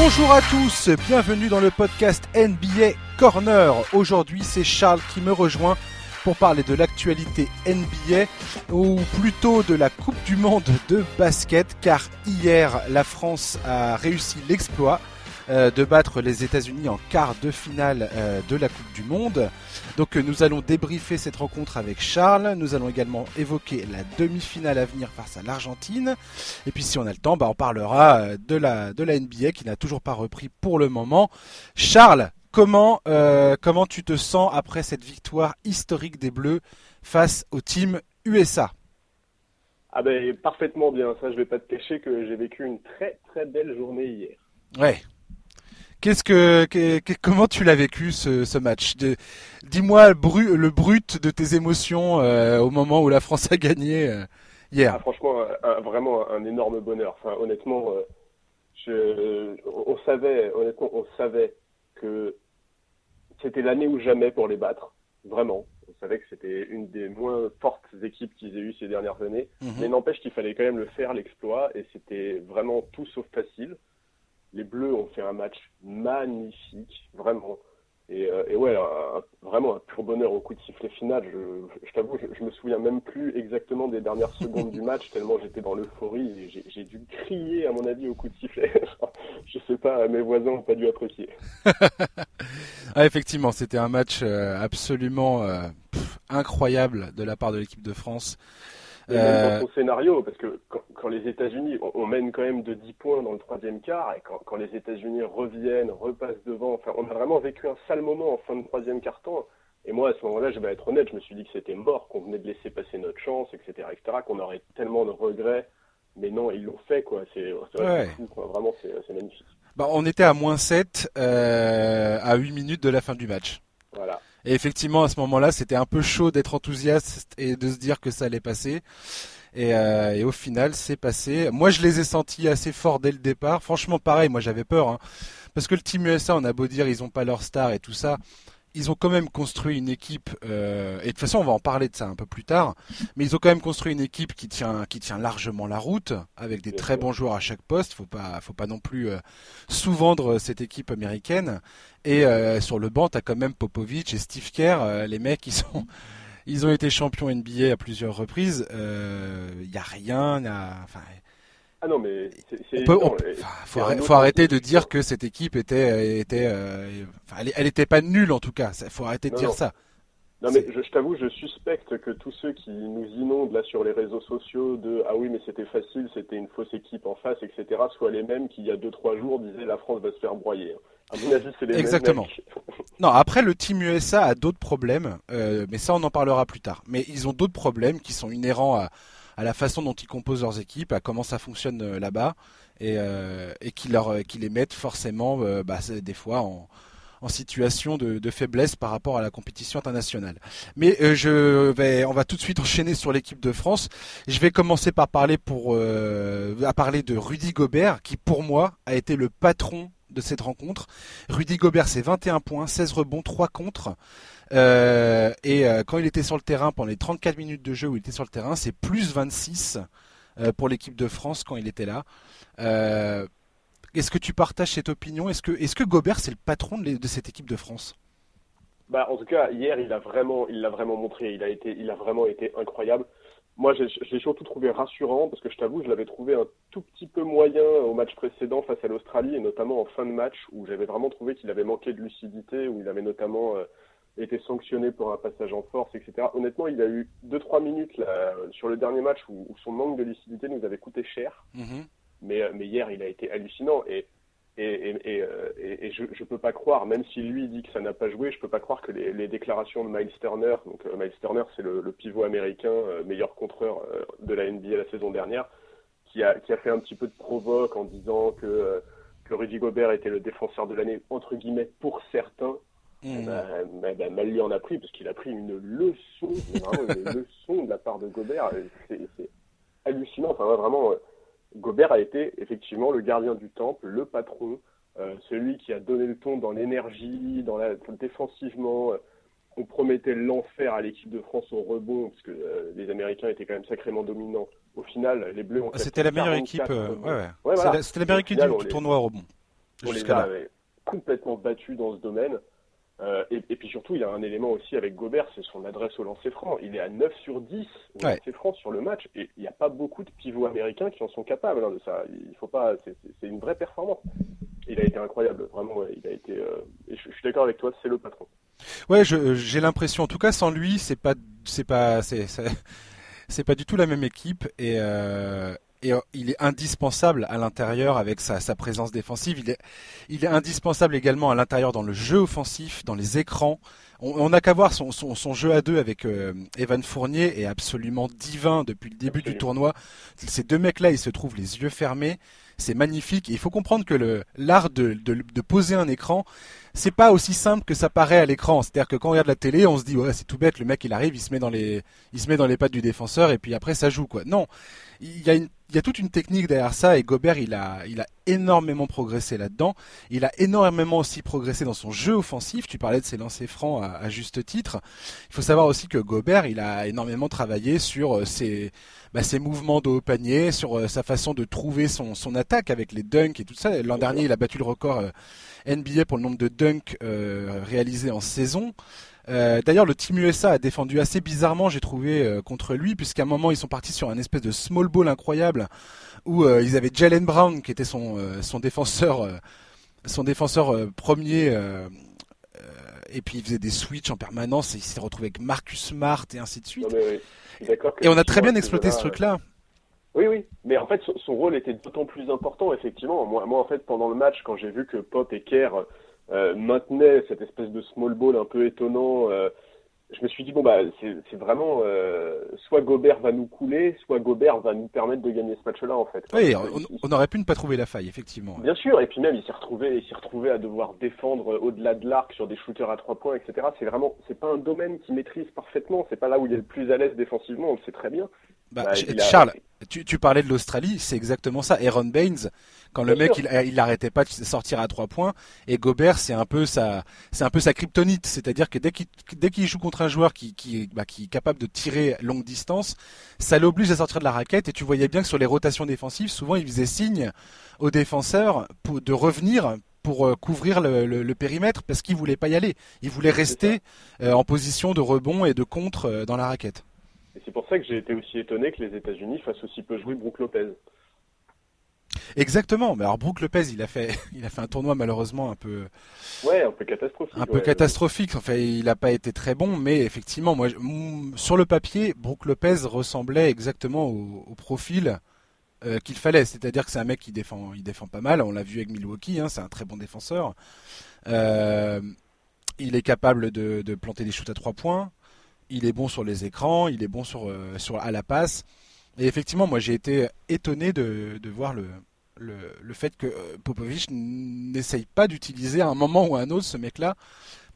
Bonjour à tous, bienvenue dans le podcast NBA Corner. Aujourd'hui, c'est Charles qui me rejoint pour parler de l'actualité NBA ou plutôt de la Coupe du Monde de basket car hier la France a réussi l'exploit euh, de battre les États-Unis en quart de finale euh, de la Coupe du Monde. Donc euh, nous allons débriefer cette rencontre avec Charles. Nous allons également évoquer la demi-finale à venir face à l'Argentine. Et puis si on a le temps, bah, on parlera de la, de la NBA qui n'a toujours pas repris pour le moment. Charles, comment, comment tu te sens après cette victoire historique des Bleus face au team USA ah ben parfaitement bien, ça je vais pas te cacher que j'ai vécu une très très belle journée hier. Ouais, Qu'est-ce que, comment tu l'as vécu ce, match Dis-moi le, brut de tes émotions euh, au moment où la France a gagné euh, hier. Ah, franchement, vraiment un énorme bonheur. Enfin, honnêtement, euh, je, on savait, honnêtement, on savait que c'était l'année ou jamais pour les battre. Vraiment, on savait que c'était une des moins fortes équipes qu'ils aient eues ces dernières années. Mhm. Mais n'empêche qu'il fallait quand même le faire, l'exploit, et c'était vraiment tout sauf facile les Bleus ont fait un match magnifique, vraiment. Et, euh, ouais, vraiment un pur bonheur au coup de sifflet final. Je, t'avoue, je, me souviens même plus exactement des dernières secondes du match, tellement j'étais dans l'euphorie. J'ai dû crier, à mon avis, au coup de sifflet. je sais pas, mes voisins n'ont pas dû apprécier. ah, effectivement, c'était un match euh, absolument euh, incroyable de la part de l'équipe de France. Et même dans son scénario, parce que quand, les États-Unis, on, mène quand même de 10 points dans le troisième quart, et quand, les États-Unis reviennent, repassent devant, enfin, on a vraiment vécu un sale moment en fin de troisième quart-temps. Et moi, à ce moment-là, je vais être honnête, je me suis dit que c'était mort, qu'on venait de laisser passer notre chance, etc., etc., qu'on aurait tellement de regrets. Mais non, ils l'ont fait, quoi. C'est fou, quoi. Vraiment, c'est magnifique. Bah, on était à moins 7 euh, à 8 minutes de la fin du match. Et effectivement, à ce moment-là, c'était un peu chaud d'être enthousiaste et de se dire que ça allait passer. Et, euh, au final, c'est passé. Moi, je les ai sentis assez forts dès le départ. Franchement, pareil, moi j'avais peur. Hein. Parce que le Team USA, on a beau dire, ils ont pas leur star et tout ça ils ont quand même construit une équipe, euh, et de toute façon on va en parler de ça un peu plus tard, mais ils ont quand même construit une équipe qui tient, qui tient largement la route, avec des très bons joueurs à chaque poste. Faut pas, faut pas non plus euh, sous-vendre cette équipe américaine. Et euh, sur le banc, t'as quand même Popovic et Steve Kerr, les mecs ils sont, ils ont été champions NBA à plusieurs reprises. Il y a rien enfin, ah non, mais c'est. faut, faut arrêter de dire que cette équipe était, était, euh, elle, était pas nulle en tout cas. Faut arrêter de dire ça. Non mais je, t'avoue, je suspecte que tous ceux qui nous inondent là sur les réseaux sociaux de ah oui mais c'était facile, c'était une fausse équipe en face, etc. soient les mêmes qui il y a deux trois jours disaient la France va se faire broyer. À mon avis, c'est les Exactement. non, après le Team USA a d'autres problèmes, euh, mais ça on en parlera plus tard. Mais ils ont d'autres problèmes qui sont inhérents à, à la façon dont ils composent leurs équipes, à comment ça fonctionne euh, là-bas, et, euh, et qui, euh, les mettent forcément bah, des fois en, en situation de, de, faiblesse par rapport à la compétition internationale. Mais je vais, on va tout de suite enchaîner sur l'équipe de France. Je vais commencer par parler pour à parler de Rudy Gobert, qui pour moi a été le patron de cette rencontre. Rudy Gobert, c'est 21 points, 16 rebonds, 3 contre. Euh, et euh, quand il était sur le terrain, pendant les 34 minutes de jeu où il était sur le terrain, c'est plus 26 euh, pour l'équipe de France quand il était là. est-ce que tu partages cette opinion? Est-ce que, Gobert, c'est le patron de, cette équipe de France? Bah, En tout cas, hier, il l'a vraiment, il vraiment montré. Il a, été, il a vraiment été incroyable. Moi, j'ai surtout trouvé rassurant parce que je t'avoue, je l'avais trouvé un tout petit peu moyen au match précédent face à l'Australie et notamment en fin de match où j'avais vraiment trouvé qu'il avait manqué de lucidité, où il avait notamment été sanctionné pour un passage en force, etc. Honnêtement, il a eu 2-3 minutes là, sur le dernier match où, son manque de lucidité nous avait coûté cher. Mhm. mais, euh, mais hier, il a été hallucinant. Et, et, et, euh, et, je ne peux pas croire, même si lui dit que ça n'a pas joué, je peux pas croire que les, les déclarations de Miles Turner, donc euh, Miles Turner c'est le, le, pivot américain, meilleur contreur de la NBA la saison dernière, qui a, qui a fait un petit peu de provoque en disant que, que Rudy Gobert était le défenseur de l'année, entre guillemets, pour certains, Mmh. Mal lui en a pris parce qu'il a pris une leçon, une leçon de la part de Gobert. C'est hallucinant. Enfin, vraiment, euh, Gobert a été effectivement le gardien du temple, le patron, euh, celui qui a donné le ton dans l'énergie, dans la défensivement. Euh, on promettait l'enfer à l'équipe de France au rebond parce que les Américains étaient quand même sacrément dominants. Au final, les Bleus ont. C'était la meilleure équipe. ouais, ouais. C'était la meilleure équipe du, tournoi au rebond. On les a complètement battus dans ce domaine. Euh, et, puis surtout, il y a un élément aussi avec Gobert, c'est son adresse au lancer franc. Il est à 9 sur 10 au lancer franc sur le match, et il n'y a pas beaucoup de pivots américains qui en sont capables hein, de ça. Il faut pas, c'est une vraie performance. Il a été incroyable, vraiment. il a été. Euh, et je, suis d'accord avec toi, c'est le patron. Ouais, j'ai l'impression, en tout cas, sans lui, c'est pas, c'est pas, c'est pas du tout la même équipe, et. Euh, et euh, il est indispensable à l'intérieur avec sa, sa, présence défensive. Il est, il est indispensable également à l'intérieur dans le jeu offensif, dans les écrans. On n'a qu'à voir son, son, son, jeu à deux avec euh, Evan Fournier est absolument divin depuis le début du tournoi. Ces deux mecs-là, ils se trouvent les yeux fermés. C'est magnifique. Et il faut comprendre que l'art de, de, de, poser un écran, c'est pas aussi simple que ça paraît à l'écran. C'est-à-dire que quand on regarde la télé, on se dit ouais c'est tout bête. Le mec il arrive, il se met dans les il se met dans les pattes du défenseur et puis après ça joue quoi. Non, il y a une il y a toute une technique derrière ça et Gobert il a il a énormément progressé là-dedans. Il a énormément aussi progressé dans son jeu offensif. Tu parlais de ses lancers francs à, juste titre. Il faut savoir aussi que Gobert il a énormément travaillé sur euh, ses bah, ses mouvements de haut panier, sur euh, sa façon de trouver son son attaque avec les dunks et tout ça. L'an dernier il a battu le record euh, NBA pour le nombre de dunks réalisés en saison. Euh, d'ailleurs, le Team USA a défendu assez bizarrement, j'ai trouvé, euh, contre lui, puisqu'à un moment, ils sont partis sur un espèce de small ball incroyable, où euh, ils avaient Jalen Brown, qui était son, son défenseur, son défenseur premier, et puis il faisait des switches en permanence, et il s'est retrouvé avec Marcus Smart, et ainsi de suite. et on a très bien exploité ce truc-là. Oui, oui, mais en fait, son, rôle était d'autant plus important, effectivement. Moi, moi, en fait, pendant le match, quand j'ai vu que Pop et Kerr euh, maintenait cette espèce de small ball un peu étonnant. Euh, je me suis dit bon bah c'est vraiment euh, soit Gobert va nous couler, soit Gobert va nous permettre de gagner ce match-là en fait. Oui, on, aurait pu ne pas trouver la faille effectivement. Bien sûr, et puis même il s'est retrouvé, il retrouvé à devoir défendre au-delà de l'arc sur des shooters à trois points, etc. C'est vraiment, c'est pas un domaine qu'il maîtrise parfaitement. C'est pas là où il est le plus à l'aise défensivement, on le sait très bien. Bah, bah Charles, tu, tu, parlais de l'Australie, c'est exactement ça. Aaron Baines, quand le mec il, il arrêtait pas de sortir à trois points, et Gobert c'est un peu sa, c'est un peu sa kryptonite, c'est-à-dire que dès qu'il dès qu'il joue contre un joueur qui qui, bah, qui est capable de tirer longue distance, ça l'oblige à sortir de la raquette. Et tu voyais bien que sur les rotations défensives, souvent il faisait signe aux défenseurs pour, de revenir pour euh, couvrir le, le, périmètre parce qu'il voulait pas y aller. Il voulait rester euh, en position de rebond et de contre euh, dans la raquette. Et c'est pour ça que j'ai été aussi étonné que les États-Unis fassent aussi peu jouer Brook Lopez. Exactement. Mais alors Brook Lopez, il a fait, il a fait un tournoi malheureusement un peu, ouais, un peu catastrophique. Un peu catastrophique. En fait, il n'a pas été très bon, mais effectivement, moi, sur le papier, Brook Lopez ressemblait exactement au, profil euh, qu'il fallait. C'est-à-dire que c'est un mec qui défend, il défend pas mal. On l'a vu avec Milwaukee, hein, c'est un très bon défenseur. Euh, il est capable de, de, planter des shoots à trois points il est bon sur les écrans, il est bon sur, euh, sur à la passe. Et effectivement, moi j'ai été étonné de, de voir le, le, le, fait que euh, Popovic n'essaye pas d'utiliser à un moment ou à un autre ce mec-là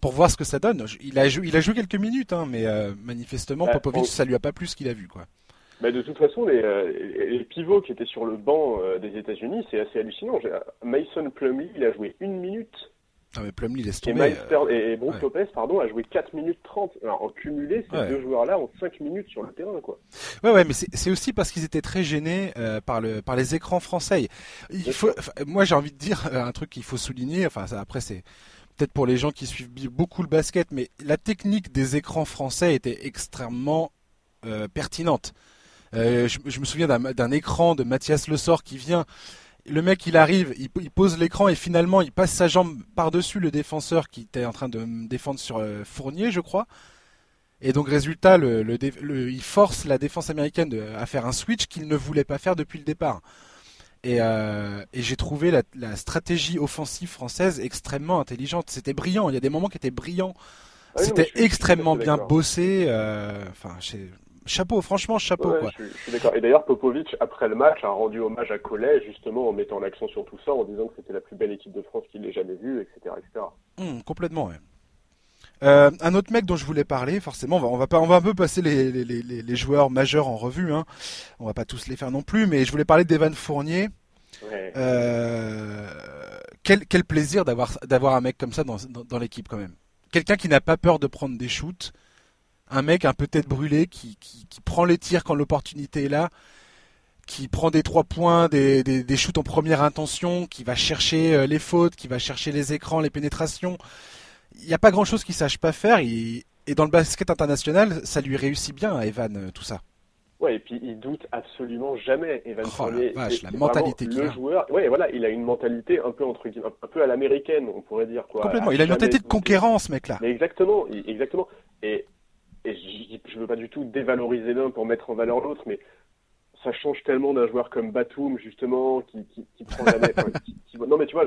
pour voir ce que ça donne. Il a, joué, il a joué quelques minutes, hein, mais euh, manifestement bah, Popovic, ça lui a pas plu ce qu'il a vu. quoi. Mais bah, de toute façon, les, les, pivots qui étaient sur le banc des États-Unis, c'est assez hallucinant. Mason Plumlee, il a joué une minute ah mais Plumlee laisse tomber. Et, et Brook Lopez, pardon, a joué 4 minutes 30. Alors en cumulé, ces deux joueurs-là ont 5 minutes sur le terrain, quoi. Ouais, ouais, mais c'est aussi parce qu'ils étaient très gênés euh, par le par les écrans français. Il faut, moi, j'ai envie de dire euh, un truc qu'il faut souligner. Enfin, ça, après, c'est peut-être pour les gens qui suivent beaucoup le basket, mais la technique des écrans français était extrêmement euh, pertinente. Euh, je, je, me souviens d'un écran de Mathias Le Sort qui vient le mec il arrive, il, pose l'écran et finalement il passe sa jambe par-dessus le défenseur qui était en train de défendre sur euh, Fournier, je crois. Et donc résultat, le, il force la défense américaine à faire un switch qu'il ne voulait pas faire depuis le départ. Et, euh, j'ai trouvé la, stratégie offensive française extrêmement intelligente. C'était brillant. Il y a des moments qui étaient brillants. Ah C'était extrêmement bien bossé. Euh, enfin, chapeau, franchement, chapeau. quoi. Je, suis d'accord. Et d'ailleurs, Popovic, après le match, a rendu hommage à Collet, justement, en mettant l'accent sur tout ça, en disant que c'était la plus belle équipe de France qu'il ait jamais vue, etc. etc. Hum, complètement, ouais. Euh, un autre mec dont je voulais parler, forcément, on va, pas, on va un peu passer les, les, les, les, joueurs majeurs en revue. Hein. On va pas tous les faire non plus, mais je voulais parler d'Evan Fournier. Ouais. Euh, quel, quel plaisir d'avoir d'avoir un mec comme ça dans, dans, dans l'équipe quand même. Quelqu'un qui n'a pas peur de prendre des shoots, un mec un peu tête brûlée qui, qui, prend les tirs quand l'opportunité est là. qui prend des trois points, des, des, des shoots en première intention, qui va chercher euh, les fautes, qui va chercher les écrans, les pénétrations. Il n'y a pas grand chose qu'il sache pas faire. et dans le basket international, ça lui réussit bien à Evan, euh, tout ça. Ouais, et puis il doute absolument jamais. Evan oh, la, vache, la mentalité qu'il a. joueur. Ouais, voilà, il a une mentalité un peu entre un peu à l'américaine, on pourrait dire quoi. Complètement. Il a une mentalité de conquérance, mec là. Mais exactement, exactement. Et, et je, veux pas du tout dévaloriser l'un pour mettre en valeur l'autre, mais ça change tellement d'un joueur comme Batum justement qui, qui, qui prend jamais. non mais tu vois,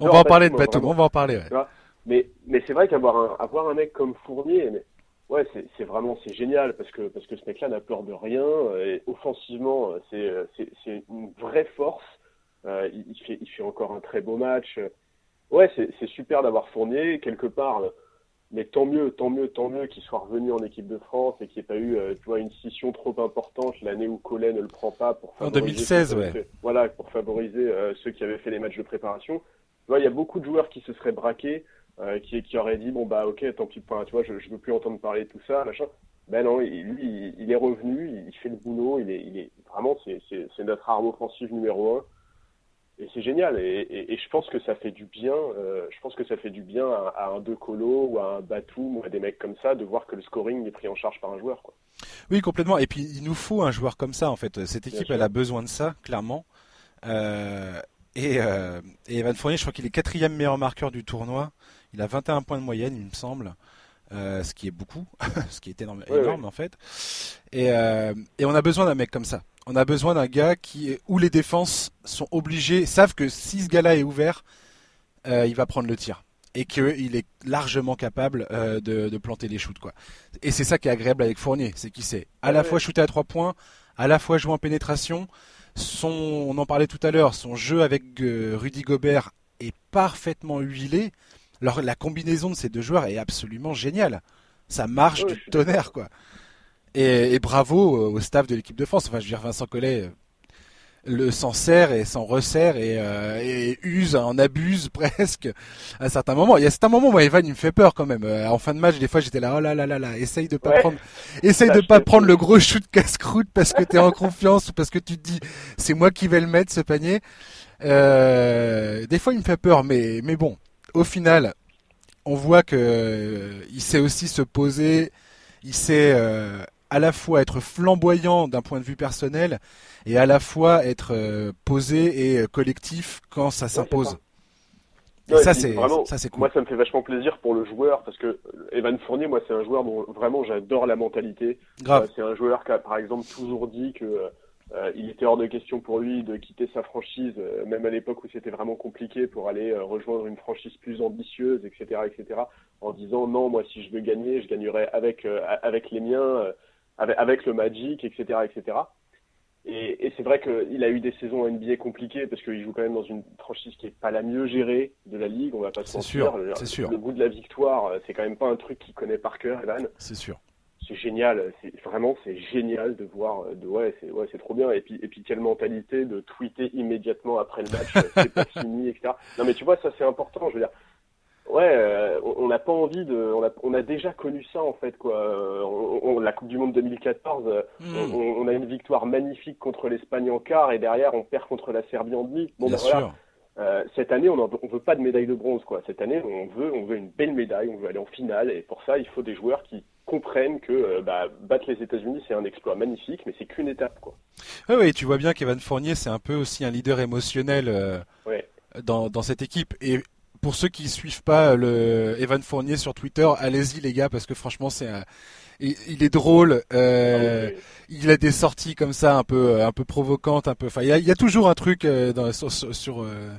On va en parler de Batum, on va en parler. Ouais. mais mais c'est vrai qu'avoir un avoir un mec comme Fournier, mais Ouais, c'est vraiment c'est génial parce que parce que ce mec-là n'a peur de rien. Et offensivement, c'est c'est une vraie force. Euh, il, fait il fait encore un très beau match. Ouais, c'est super d'avoir Fournier quelque part. Mais tant mieux, tant mieux, tant mieux qu'il soit revenu en équipe de France et qu'il n'y ait pas eu euh, tu vois, une scission trop importante l'année où Collet ne le prend pas pour En 2016, ouais. voilà, pour favoriser euh, ceux qui avaient fait les matchs de préparation. Tu vois, il y a beaucoup de joueurs qui se seraient braqués euh, qui, qui aurait dit bon bah ok tant pis tu vois je, je veux plus entendre parler de tout ça machin ben non lui il, est revenu il, fait le boulot il est, il est vraiment c'est notre arme offensive numéro un et c'est génial et, et, je pense que ça fait du bien euh, je pense que ça fait du bien à, un De Colo ou à un Batum ou à des mecs comme ça de voir que le scoring est pris en charge par un joueur quoi. Oui complètement et puis il nous faut un joueur comme ça en fait cette équipe elle a besoin de ça clairement euh, et, euh, et Evan Fournier je crois qu'il est quatrième meilleur marqueur du tournoi il a 21 points de moyenne, il me semble. Euh, ce qui est beaucoup, ce qui est énorme, énorme en fait. Et, et, on a besoin d'un mec comme ça. On a besoin d'un gars qui, où les défenses sont obligées, savent que si ce gars-là est ouvert, euh, il va prendre le tir et qu'il est largement capable euh, de, de, planter les shoots quoi. Et c'est ça qui est agréable avec Fournier, c'est qu'il sait à la fois shooter à trois points, à la fois jouer en pénétration. Son, on en parlait tout à l'heure, son jeu avec euh, Rudy Gobert est parfaitement huilé la combinaison de ces deux joueurs est absolument géniale. Ça marche du tonnerre, quoi. Et, bravo au staff de l'équipe de France. Enfin, je veux dire, Vincent Collet euh, le s'en sert et s'en resserre et, euh, et, use, en abuse presque à certains moments. Il y a certains moments où Evan il me fait peur quand même. Euh, en fin de match, des fois j'étais là, oh là là là là, essaye de pas prendre, essaye de pas prendre le gros shoot casse-croûte parce que t'es en confiance ou parce que tu te dis c'est moi qui vais le mettre ce panier. des fois il me fait peur, mais mais bon, au final, on voit que euh, il sait aussi se poser, il sait euh, à la fois être flamboyant d'un point de vue personnel et à la fois être euh, posé et collectif quand ça s'impose. et ça, c'est ça, c'est cool. Moi, ça me fait vachement plaisir pour le joueur parce que Evan Fournier, moi, c'est un joueur dont vraiment j'adore la mentalité. c'est un joueur qui a, par exemple, toujours dit que euh, il était hors de question pour lui de quitter sa franchise, euh, même à l'époque où c'était vraiment compliqué pour aller euh, rejoindre une franchise plus ambitieuse, etc., etc., en disant non, moi si je veux gagner, je gagnerai avec avec les miens, avec, avec, le Magic, etc., etc. Et, et c'est vrai qu'il a eu des saisons NBA compliquées parce qu'il joue quand même dans une franchise qui est pas la mieux gérée de la ligue, on va pas se mentir. C'est sûr. Le goût de la victoire, c'est quand même pas un truc qu'il connaît par cœur, Evan. C'est sûr c'est génial, c'est vraiment c'est génial de voir, de ouais c'est ouais c'est trop bien et puis et puis quelle mentalité de tweeter immédiatement après le match, c'est pas fini etc. Non mais tu vois ça c'est important, je veux dire. Ouais, euh, on n'a pas envie de, on a, on a déjà connu ça en fait quoi. On, la Coupe du Monde 2014, hmm. on, a une victoire magnifique contre l'Espagne en quart et derrière on perd contre la Serbie en demi. Bon ben voilà. Euh, cette année, on ne veut pas de médaille de bronze, quoi. Cette année, on veut, on veut une belle médaille, on veut aller en finale, et pour ça, il faut des joueurs qui comprennent que euh, bah, battre les États-Unis, c'est un exploit magnifique, mais c'est qu'une étape, quoi. Oui, oui, tu vois bien qu'Evan Fournier, c'est un peu aussi un leader émotionnel euh, dans, dans cette équipe. Et pour ceux qui suivent pas le Evan Fournier sur Twitter, allez-y les gars, parce que franchement, c'est un il, est drôle. Euh, il a des sorties comme ça, un peu, un peu provocantes, un peu. Enfin, il y a, toujours un truc euh, dans, sur, sur, euh,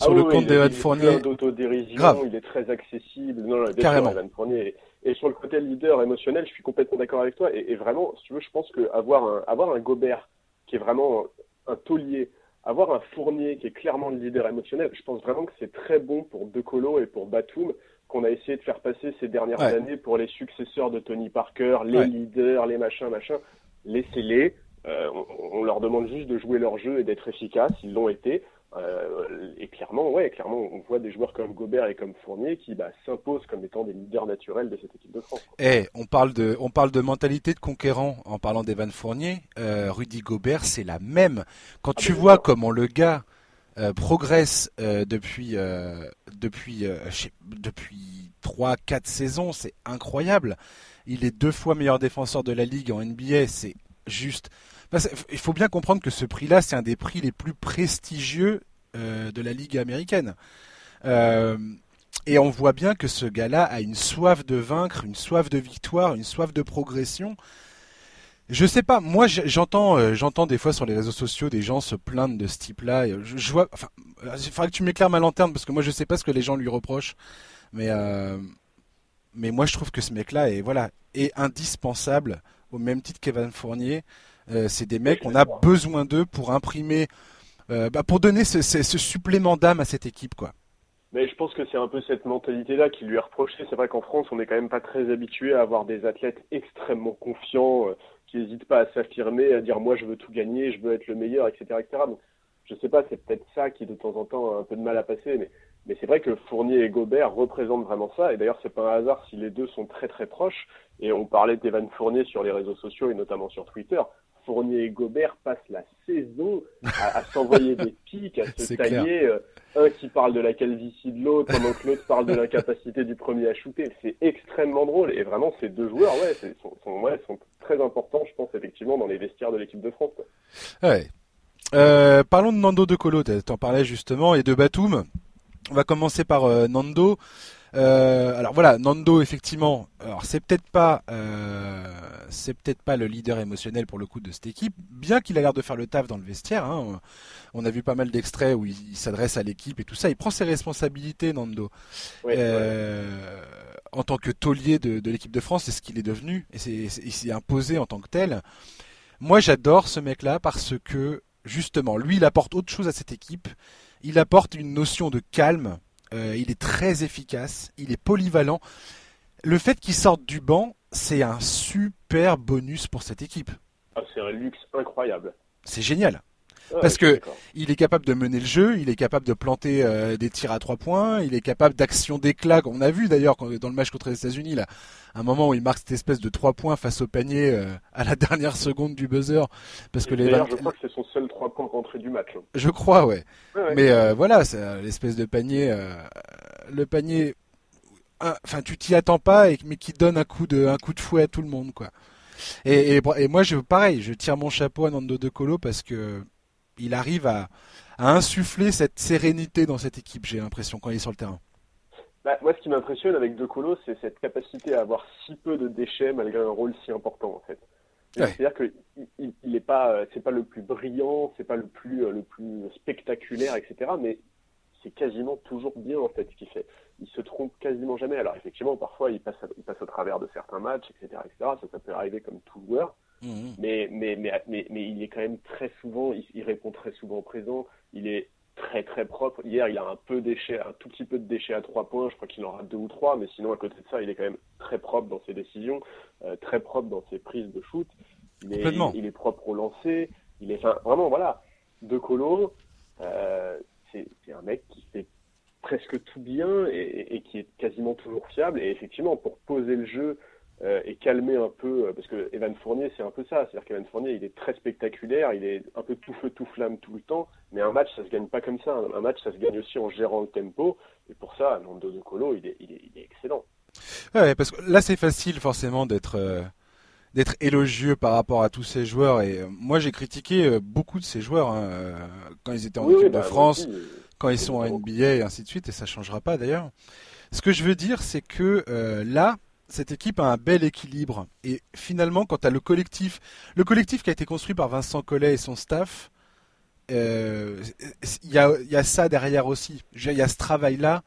ah le compte d'Evan Fournier. d'autodérision, il est très accessible. Non, non, Carrément. Fournier. Et sur le côté leader émotionnel, je suis complètement d'accord avec toi. Et, vraiment, si tu veux, je pense qu'avoir un, avoir un Gobert qui est vraiment un, taulier, avoir un Fournier qui est clairement le leader émotionnel, je pense vraiment que c'est très bon pour De Colo et pour Batum qu'on a essayé de faire passer ces dernières années pour les successeurs de Tony Parker, les leaders, les machins, machins. Laissez-les. Euh, on, leur demande juste de jouer leur jeu et d'être efficaces. Ils l'ont été. Et clairement, ouais, clairement, on voit des joueurs comme Gobert et comme Fournier qui bah, s'imposent comme étant des leaders naturels de cette équipe de France. Eh, on parle de, on parle de mentalité de conquérant en parlant d'Evan Fournier. Rudy Gobert, c'est la même. Quand ah, tu vois comment le gars progresse depuis, depuis, depuis 3-4 saisons, c'est incroyable. Il est deux fois meilleur défenseur de la ligue en NBA, c'est juste. Il faut bien comprendre que ce prix-là, c'est un des prix les plus prestigieux euh, de la ligue américaine. Euh, et on voit bien que ce gars-là a une soif de vaincre, une soif de victoire, une soif de progression. Je sais pas, moi j'entends, euh, j'entends des fois sur les réseaux sociaux des gens se plaindre de ce type-là. Je, vois, il faudrait que tu m'éclaires ma lanterne parce que moi je sais pas ce que les gens lui reprochent, mais mais moi je trouve que ce mec-là est voilà est indispensable au même titre qu'Evan Fournier. Euh, c'est des mecs, on a besoin d'eux pour imprimer, euh, bah, pour donner ce, ce, supplément d'âme à cette équipe, quoi. Mais je pense que c'est un peu cette mentalité-là qui lui est reprochée. C'est vrai qu'en France, on n'est quand même pas très habitué à avoir des athlètes extrêmement confiants, euh, qui n'hésitent pas à s'affirmer, à dire moi je veux tout gagner, je veux être le meilleur, etc., etc. Donc, je sais pas, c'est peut-être ça qui de temps en temps a un peu de mal à passer, mais mais c'est vrai que Fournier et Gobert représentent vraiment ça. Et d'ailleurs, c'est pas un hasard si les deux sont très très proches. Et on parlait d'Evan Fournier sur les réseaux sociaux et notamment sur Twitter. Fournier et Gobert passent la saison à, s'envoyer des pics, à se tailler. Euh, un qui parle de la calvitie de l'autre pendant que l'autre parle de l'incapacité du premier à shooter. C'est extrêmement drôle. Et vraiment, ces deux joueurs, ouais, sont, ouais, sont très importants, je pense, effectivement, dans les vestiaires de l'équipe de France. Ouais. Euh, parlons de Nando De Colo, t'en parlais justement, et de Batum. On va commencer par euh, Nando. Euh, alors voilà, Nando effectivement, alors c'est peut-être pas, euh, c'est peut-être pas le leader émotionnel pour le coup de cette équipe, bien qu'il a l'air de faire le taf dans le vestiaire. Hein. On a vu pas mal d'extraits où il, s'adresse à l'équipe et tout ça. Il prend ses responsabilités, Nando. En tant que taulier de, de l'équipe de France, c'est ce qu'il est devenu et c'est, il s'est imposé en tant que tel. Moi, j'adore ce mec-là parce que justement, lui, il apporte autre chose à cette équipe. Il apporte une notion de calme. Euh, il est très efficace. Il est polyvalent. Le fait qu'il sorte du banc, c'est un super bonus pour cette équipe. Ah, c'est un luxe incroyable. C'est génial. Parce que il est capable de mener le jeu, il est capable de planter euh, des tirs à trois points, il est capable d'action d'éclat. On a vu d'ailleurs dans le match contre les États-Unis là, un moment où il marque cette espèce de trois points face au panier euh, à la dernière seconde du buzzer, parce que les. Je crois que c'est son seul trois points rentré du match. Hein. Je crois, ouais. Mais euh, voilà, c'est l'espèce de panier, le panier. Enfin, tu t'y attends pas, mais qui donne un coup de un coup de fouet à tout le monde, quoi. Et, et, moi, je, pareil, je tire mon chapeau à Nando De Colo parce que il arrive à, insuffler cette sérénité dans cette équipe, j'ai l'impression, quand il est sur le terrain. Bah, moi, ce qui m'impressionne avec De Colo, c'est cette capacité à avoir si peu de déchets malgré un rôle si important, en fait. C'est-à-dire que il, n'est pas, euh, c'est pas le plus brillant, c'est pas le plus, euh, le plus spectaculaire, etc. Mais c'est quasiment toujours bien en fait ce qu'il fait. Il se trompe quasiment jamais. Alors effectivement, parfois il passe, il passe au travers de certains matchs, etc., etc. Ça, ça peut arriver comme tout joueur. Mhm. Mais, mais, mais, mais, mais, il est quand même très souvent, il, répond très souvent présent, il est très très propre. Hier, il a un peu déchet, un tout petit peu de déchets à trois points, je crois qu'il en aura deux ou trois, mais sinon à côté de ça, il est quand même très propre dans ses décisions, euh, très propre dans ses prises de shoot. Il est, il, est propre au lancer, il est vraiment voilà, De Colo, euh, c'est un mec qui fait presque tout bien et, et, qui est quasiment toujours fiable. Et effectivement, pour poser le jeu euh, et calmer un peu, euh, parce que Evan Fournier, c'est un peu ça. C'est-à-dire qu'Evan Fournier, il est très spectaculaire, il est un peu tout feu, tout flamme tout le temps, mais un match, ça se gagne pas comme ça. Un match, ça se gagne aussi en gérant le tempo, et pour ça, Nando De Colo, il est, il est, il est excellent. Ouais, parce que là, c'est facile forcément d'être. Euh, d'être élogieux par rapport à tous ces joueurs et moi j'ai critiqué beaucoup de ces joueurs hein, quand ils étaient en équipe de bah, France, quand ils sont en NBA et ainsi de suite et ça changera pas d'ailleurs. Ce que je veux dire c'est que là cette équipe a un bel équilibre. Et finalement, quand as le collectif, le collectif qui a été construit par Vincent Collet et son staff, euh, il y, a, ça derrière aussi. Il y a ce travail-là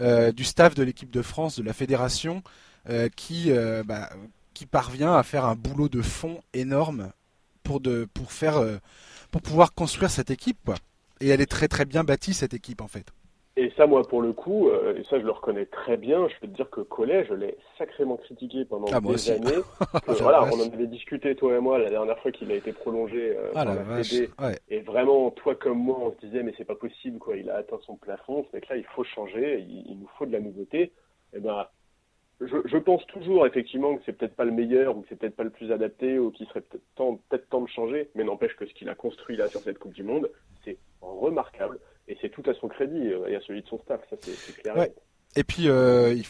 euh, du staff de l'équipe de France, de la fédération, euh, qui, bah, qui parvient à faire un boulot de fond énorme pour, pouvoir construire cette équipe. Et elle est très très bien bâtie, cette équipe, en fait. Et ça, moi, pour le coup, et ça, je le reconnais très bien. Je peux te dire que Collet, je l'ai sacrément critiqué pendant ah, des années. voilà, on en avait discuté toi et moi la dernière fois qu'il a été prolongé ah, par la, Et vraiment, toi comme moi, on se disait mais c'est pas possible quoi. Il a atteint son plafond. Ce mec-là, il faut changer. Il, nous faut de la nouveauté. Et eh ben, je, je, pense toujours effectivement que c'est peut-être pas le meilleur ou que c'est peut-être pas le plus adapté ou qu'il serait peut-être temps, peut temps de changer, mais n'empêche que ce qu'il a construit là sur cette Coupe du Monde, c'est remarquable et c'est tout à son crédit euh, et à celui de son staff, ça c'est clair. Et puis, euh, il,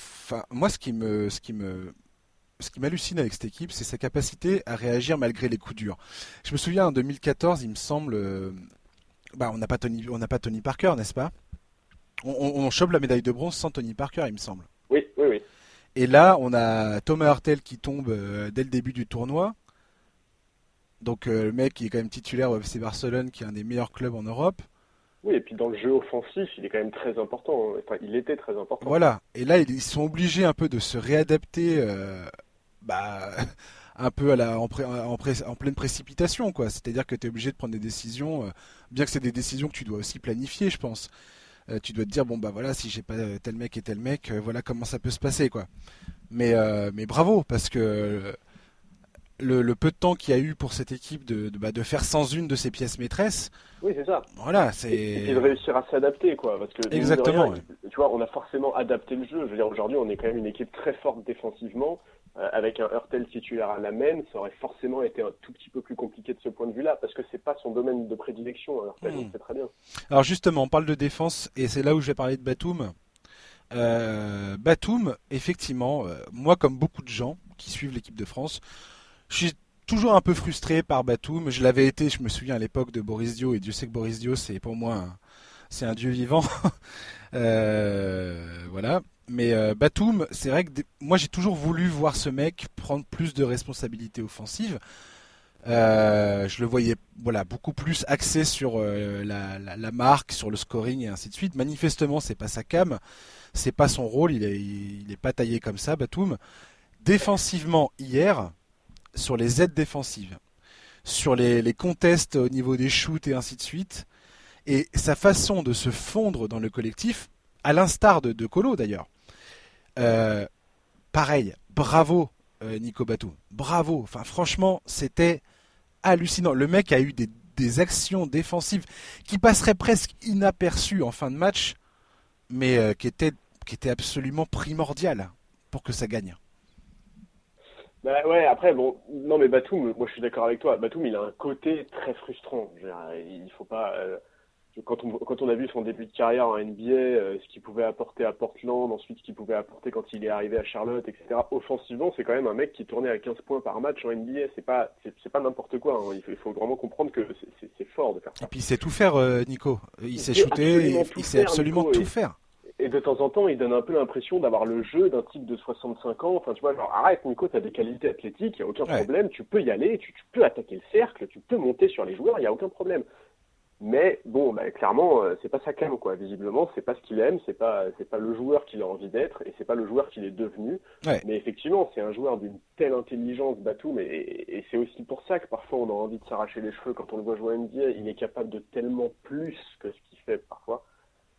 moi, ce qui me, ce qui me, ce qui m'hallucine avec cette équipe, c'est sa capacité à réagir malgré les coups durs. Je me souviens en 2014, il me semble, euh, bah, on n'a pas Tony, on n'a pas Tony Parker, n'est-ce pas? On, on, chope la médaille de bronze sans Tony Parker, il me semble. Oui, oui, oui. Et là, on a Thomas Hartel qui tombe euh, dès le début du tournoi. Donc euh, le mec qui est quand même titulaire au FC Barcelone, qui est un des meilleurs clubs en Europe. Oui, et puis dans le jeu offensif, il est quand même très important. Hein. Enfin, il était très important. Voilà. Et là, ils sont obligés un peu de se réadapter, euh, bah, un peu à la, en, en, pleine précipitation, quoi. C'est-à-dire que tu es obligé de prendre des décisions, bien que c'est des décisions que tu dois aussi planifier, je pense. Euh, tu dois te dire bon bah voilà si j'ai pas tel mec et tel mec, euh, voilà comment ça peut se passer quoi. Mais euh, mais bravo parce que le, peu de temps qu'il y a eu pour cette équipe de, de, bah, de, faire sans une de ses pièces maîtresses. Oui, c'est ça. Voilà, c'est. Et, de réussir à s'adapter, quoi. Parce que, Exactement. Tu vois, on a forcément adapté le jeu. Je veux dire, aujourd'hui, on est quand même une équipe très forte défensivement. Euh, avec un Hurtel titulaire à la main, ça aurait forcément été un tout petit peu plus compliqué de ce point de vue-là, parce que c'est pas son domaine de prédilection, hein, Hurtel, hmm. c'est très bien. Alors justement, on parle de défense, et c'est là où je vais parler de Batum. Euh, Batum, effectivement, euh, moi comme beaucoup de gens qui suivent l'équipe de France, je suis toujours un peu frustré par Batum. Je l'avais été, je me souviens à l'époque de Boris Dio, et Dieu sait que Boris Dio, c'est pour moi, c'est un dieu vivant. voilà mais euh, Batum, c'est vrai que moi j'ai toujours voulu voir ce mec prendre plus de responsabilités offensives. Euh, je le voyais voilà beaucoup plus axé sur euh, la, marque, sur le scoring et ainsi de suite. Manifestement, c'est pas sa cam, c'est pas son rôle. Il est, il est pas taillé comme ça, Batum. Défensivement, hier, sur les aides défensives, sur les, contests au niveau des shoots et ainsi de suite, et sa façon de se fondre dans le collectif, à l'instar de, Colo d'ailleurs. Euh, pareil, bravo euh, Nico Batum, bravo. Franchement, c'était hallucinant. Le mec a eu des, actions défensives qui passeraient presque inaperçues en fin de match, mais euh, qui, étaient, qui étaient absolument primordiales pour que ça gagne. Bah ouais, après, bon, non mais Batum, moi je suis d'accord avec toi. Batum, il a un côté très frustrant. il faut pas quand on, quand on a vu son début de carrière en NBA, euh, ce qu'il pouvait apporter à Portland, ensuite ce qu'il pouvait apporter quand il est arrivé à Charlotte, etc. Offensivement, c'est quand même un mec qui tournait à 15 points par match en NBA. C'est pas, c'est, pas n'importe quoi. Hein. Il, faut, vraiment comprendre que c'est, fort de faire ça. Et puis il sait tout faire, euh, Nico. Il, sait shooter, il, sait absolument tout faire. Et de temps en temps, il donne un peu l'impression d'avoir le jeu d'un type de 65 ans. Enfin, tu vois, genre, arrête, Nico, tu as des qualités athlétiques, il a aucun problème, tu peux y aller, tu, tu, peux attaquer le cercle, tu peux monter sur les joueurs, il n'y a aucun problème. Mais bon, bah, clairement, euh, c'est pas sa cam, quoi. Visiblement, c'est pas ce qu'il aime, c'est pas, c'est pas le joueur qu'il a envie d'être, et c'est pas le joueur qu'il est devenu. Mais effectivement, c'est un joueur d'une telle intelligence, Batum, et, et c'est aussi pour ça que parfois on a envie de s'arracher les cheveux quand on le voit jouer à NBA. Il est capable de tellement plus que ce qu'il fait parfois,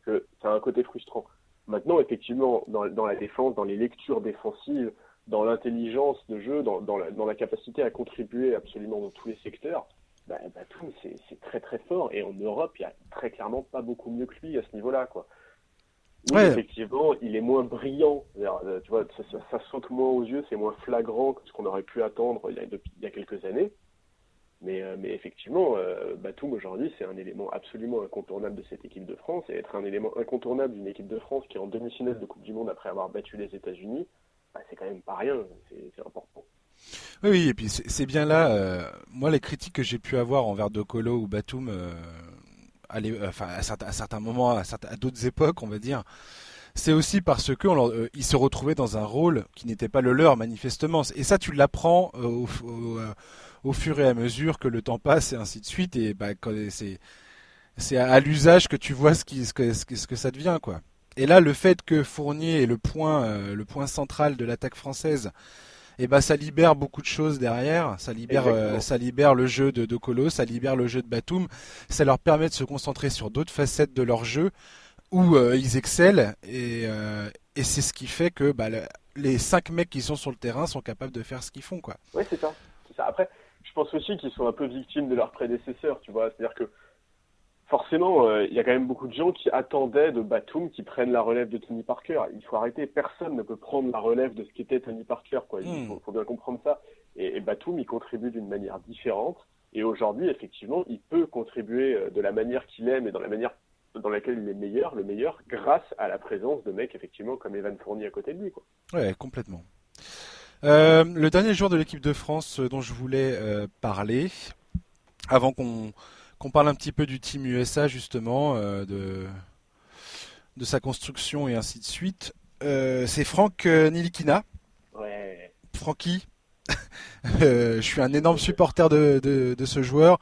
que ça a un côté frustrant. Effectivement, dans, dans la défense, dans les lectures défensives, dans l'intelligence de jeu, dans, dans, la, dans la capacité à contribuer absolument dans tous les secteurs, bah, Batum, c'est très très fort. Et en Europe, il y a très clairement pas beaucoup mieux que lui à ce niveau-là. quoi. Effectivement, il est moins brillant. Euh, tu vois, ça, saute moins aux yeux, c'est moins flagrant que ce qu'on aurait pu attendre il y a, depuis, il y a quelques années. Mais, euh, mais effectivement, euh, Batum aujourd'hui, c'est un élément absolument incontournable de cette équipe de France. Et être un élément incontournable d'une équipe de France qui est en demi-finale de Coupe du Monde après avoir battu les États-Unis, bah, c'est quand même pas rien. C'est important. Oui, et puis c'est bien là, euh, moi les critiques que j'ai pu avoir envers De ou Batum, à, certains, moments, à, d'autres époques, on va dire, c'est aussi parce que euh, se retrouvaient dans un rôle qui n'était pas le leur manifestement. Et ça, tu l'apprends au, fur et à mesure que le temps passe et ainsi de suite. Et bah, c'est c'est à, l'usage que tu vois ce, qui, ce, que, ce que ça devient, quoi. Et là, le fait que Fournier est le point, le point central de l'attaque française et bah ça libère beaucoup de choses derrière. Ça libère, euh, ça libère le jeu de, Colo, ça libère le jeu de Batum. Ça leur permet de se concentrer sur d'autres facettes de leur jeu. où ils excellent et, et c'est ce qui fait que bah, les cinq mecs qui sont sur le terrain sont capables de faire ce qu'ils font, quoi. Ouais, c'est ça. ça. Après, pense aussi qu'ils sont un peu victimes de leurs prédécesseurs, tu vois. C'est-à-dire que forcément, euh, il y a quand même beaucoup de gens qui attendaient de Batum qui prennent la relève de Tony Parker. Il faut arrêter, personne ne peut prendre la relève de ce qu'était Tony Parker, quoi. Il hmm. faut, bien comprendre ça. Et, et Batum, il contribue d'une manière différente. Et aujourd'hui, effectivement, il peut contribuer euh, de la manière qu'il aime et dans la manière dans laquelle il est meilleur, le meilleur, grâce à la présence de mecs effectivement comme Evan Fournier à côté de lui. Quoi. Ouais, complètement. Euh, le dernier joueur de l'équipe de France euh, dont je voulais euh, parler, avant qu'on parle un petit peu du team USA justement, de, de sa construction et ainsi de suite, c'est Franck Nilikina. Ouais. Francky, je suis un énorme supporter de, de, de ce joueur.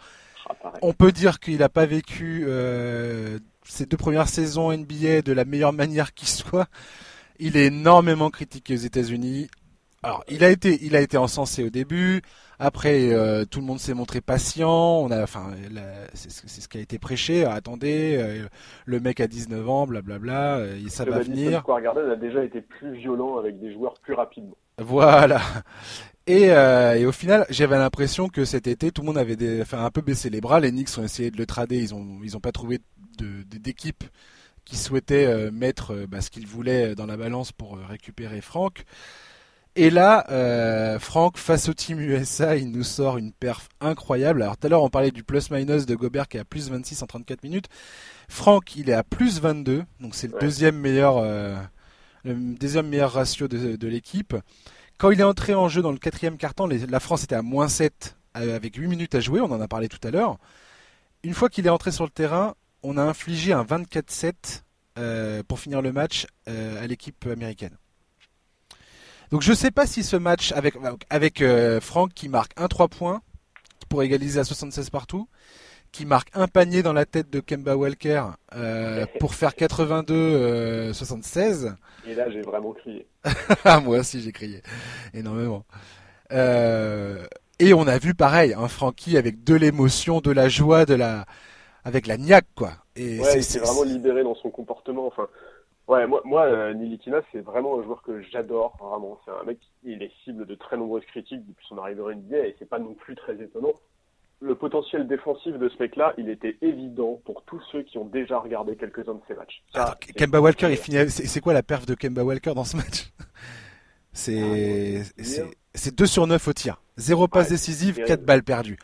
Ah, On peut dire qu'il n'a pas vécu ses deux premières saisons NBA de la meilleure manière qui soit. Il est énormément critiqué aux États-Unis. Alors, il a été, il a été encensé au début. Après, euh, tout le monde s'est montré patient. On a, enfin, c'est ce qui a été prêché. attendez, euh, le mec a 19 ans, blablabla, euh, ça va venir. Square Garden a déjà été plus violent avec des joueurs plus rapidement. Voilà. Et, et, au final, j'avais l'impression que cet été, tout le monde avait des, enfin, un peu baissé les bras. Les Knicks ont essayé de le trader. Ils ont, ils ont pas trouvé d'équipe qui souhaitait mettre bah, ce qu'il voulait dans la balance pour récupérer Franck. Et là, Franck, face au team USA, il nous sort une perf incroyable. Alors tout à l'heure, on parlait du plus-minus de Gobert qui est à plus 26 en 34 minutes. Franck, il est à plus 22, donc c'est le deuxième meilleur, le deuxième meilleur ratio de, l'équipe. Quand il est entré en jeu dans le quatrième quart-temps, la France était à moins 7 avec 8 minutes à jouer, on en a parlé tout à l'heure. Une fois qu'il est entré sur le terrain, on a infligé un 24-7 euh, pour finir le match euh, à l'équipe américaine. Donc je ne sais pas si ce match avec, avec euh, Franck qui marque un 3 points pour égaliser à 76 partout, qui marque un panier dans la tête de Kemba Walker pour faire 82-76. Et là j'ai vraiment crié. Ah, moi aussi j'ai crié énormément. et on a vu pareil, un Francky avec de l'émotion, de la joie, de la, avec la niaque, quoi. Et ouais, c'est vraiment libéré dans son comportement. Enfin, ouais, moi, moi euh, Nilikina, c'est vraiment un joueur que j'adore, vraiment. C'est un mec, il est cible de très nombreuses critiques depuis son arrivée au NBA et c'est pas non plus très étonnant. Le potentiel défensif de ce mec-là, il était évident pour tous ceux qui ont déjà regardé quelques-uns de ses matchs. Kemba Walker, il finit. C'est quoi la perf de Kemba Walker dans ce match? C'est ah, c'est 2 sur 9 au tir. Zéro passe décisive, 4 balles perdues.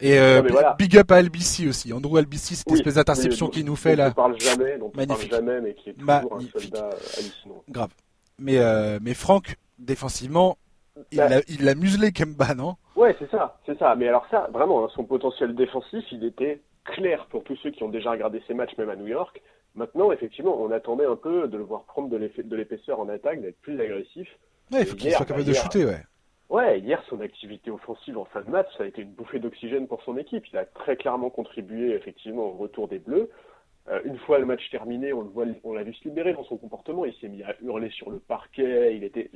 Et euh, big up à Albici aussi. Andrew Albici, cette espèce d'interception qu'il nous fait là. On parle jamais, dont Magnifique. parle jamais, mais qui est toujours un soldat hallucinant. Grave. Mais euh, mais Franck, défensivement, il bah. l'a il a muselé Kemba, non? Ouais, c'est ça, c'est ça. Mais alors ça, vraiment, hein, son potentiel défensif, il était clair pour tous ceux qui ont déjà regardé ses matchs, même à New York. Maintenant, effectivement, on attendait un peu de le voir prendre de l'épaisseur en attaque, d'être plus agressif. Ouais, il faut qu'il soit capable de shooter, ouais. Ouais, hier, son activité offensive en fin de match, ça a été une bouffée d'oxygène pour son équipe. Il a très clairement contribué, effectivement, au retour des Bleus. Euh, une fois le match terminé, on l'a vu se libérer dans son comportement. Il s'est mis à hurler sur le parquet. Il était,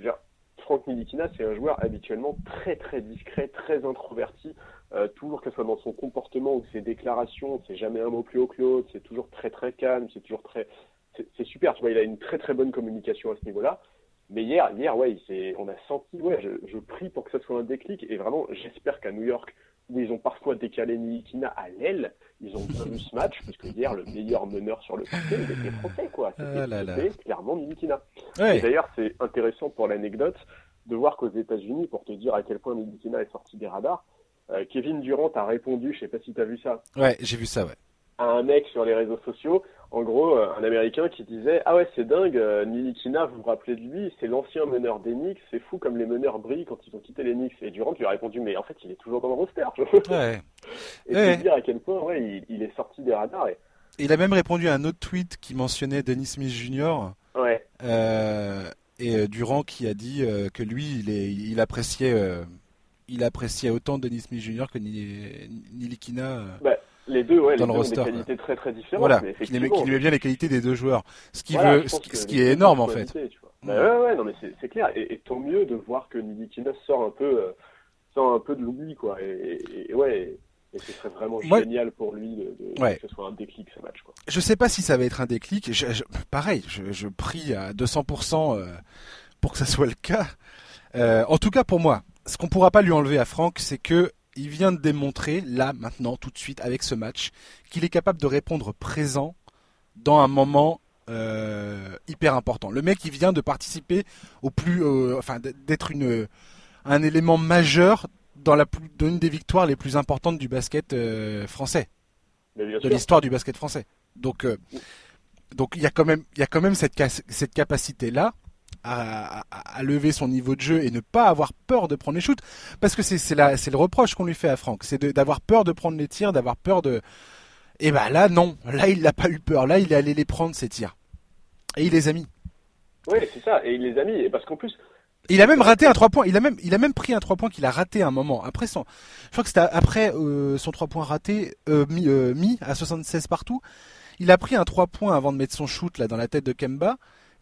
Franck Nilikina, c'est un joueur habituellement très très discret, très introverti, euh, toujours que ce soit dans son comportement ou ses déclarations, c'est jamais un mot plus haut que l'autre, c'est toujours très très calme, c'est toujours très, c'est super. Il a une très très bonne communication à ce niveau-là. Mais hier, hier, ouais, on a senti, ouais, je, je, prie pour que ça soit un déclic. Et vraiment, j'espère qu'à New York, où ils ont parfois décalé Nilikina à l'aile, ils ont bien vu ce match, parce que hier, le meilleur meneur sur le côté, il était français, quoi. C'était ah clairement Nilikina. D'ailleurs, c'est intéressant pour l'anecdote de voir qu'aux États-Unis, pour te dire à quel point Nilikina est sorti des radars, euh, Kevin Durant a répondu, je sais pas si tu as vu ça. Ouais, j'ai vu ça, ouais à un mec sur les réseaux sociaux, en gros, euh, un Américain qui disait Ah ouais, c'est dingue, euh, Nilikina, vous vous rappelez de lui, c'est l'ancien meneur des Knicks, c'est fou comme les meneurs brillent quand ils ont quitté les Knicks. Et Durant lui a répondu Mais en fait, il est toujours dans le roster. Ouais. et ouais. dire à quel point ouais, il, est sorti des radars. Et... Il a même répondu à un autre tweet qui mentionnait Dennis Smith Jr. Ouais. Euh, et Durant qui a dit que lui, il, est, il appréciait. il appréciait autant Dennis Smith Jr. que Nilikina. Bah, les deux, ouais, les deux ont des qualités très très différentes. Voilà, qui, lui met bien les qualités des deux joueurs. Ce qui, veut, ce, qui est énorme en fait. Bah, ouais, ouais, non mais c'est clair. Et, tant mieux de voir que Nilikina sort un peu, euh, sort un peu de l'oubli quoi. Et, ouais, Et ce serait vraiment génial pour lui de, que ce soit un déclic ce match. Quoi. Je sais pas si ça va être un déclic. pareil, je, prie à 200% euh, pour que ça soit le cas. Euh, en tout cas pour moi, ce qu'on pourra pas lui enlever à Franck, c'est que il vient de démontrer là maintenant tout de suite avec ce match qu'il est capable de répondre présent dans un moment euh, hyper important. Le mec, il vient de participer au plus, enfin d'être une un élément majeur dans la une des victoires les plus importantes du basket euh, français, de l'histoire du basket français. Donc, euh, donc il y a quand même, il y a quand même cette, cette capacité là. À, lever son niveau de jeu et ne pas avoir peur de prendre les shoots. Parce que c'est c'est le reproche qu'on lui fait à Franck. C'est d'avoir peur de prendre les tirs d'avoir peur de et ben là non. Là il n'a pas eu peur. Là il est allé les prendre ses tirs. Et il les a mis. Oui c'est ça. Et il les a mis. Et parce qu'en plus il a même raté un 3 points. Il a même, il a même pris un 3 points qu'il a raté un moment. Après son, je crois que c'était après euh, son 3 points raté, euh, mis, euh, mis, à 76 partout. Il a pris un 3 points avant de mettre son shoot là dans la tête de Kemba,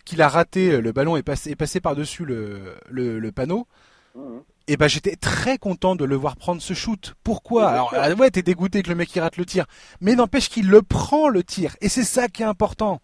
qu'il a raté. Le ballon est passé, est passé par dessus le, le, le panneau. Mhm. Et ben j'étais très content de le voir prendre ce shoot. Pourquoi? Alors ouais, t'es dégoûté que le mec il rate le tir, mais n'empêche qu'il le prend le tir. Et c'est ça qui est important.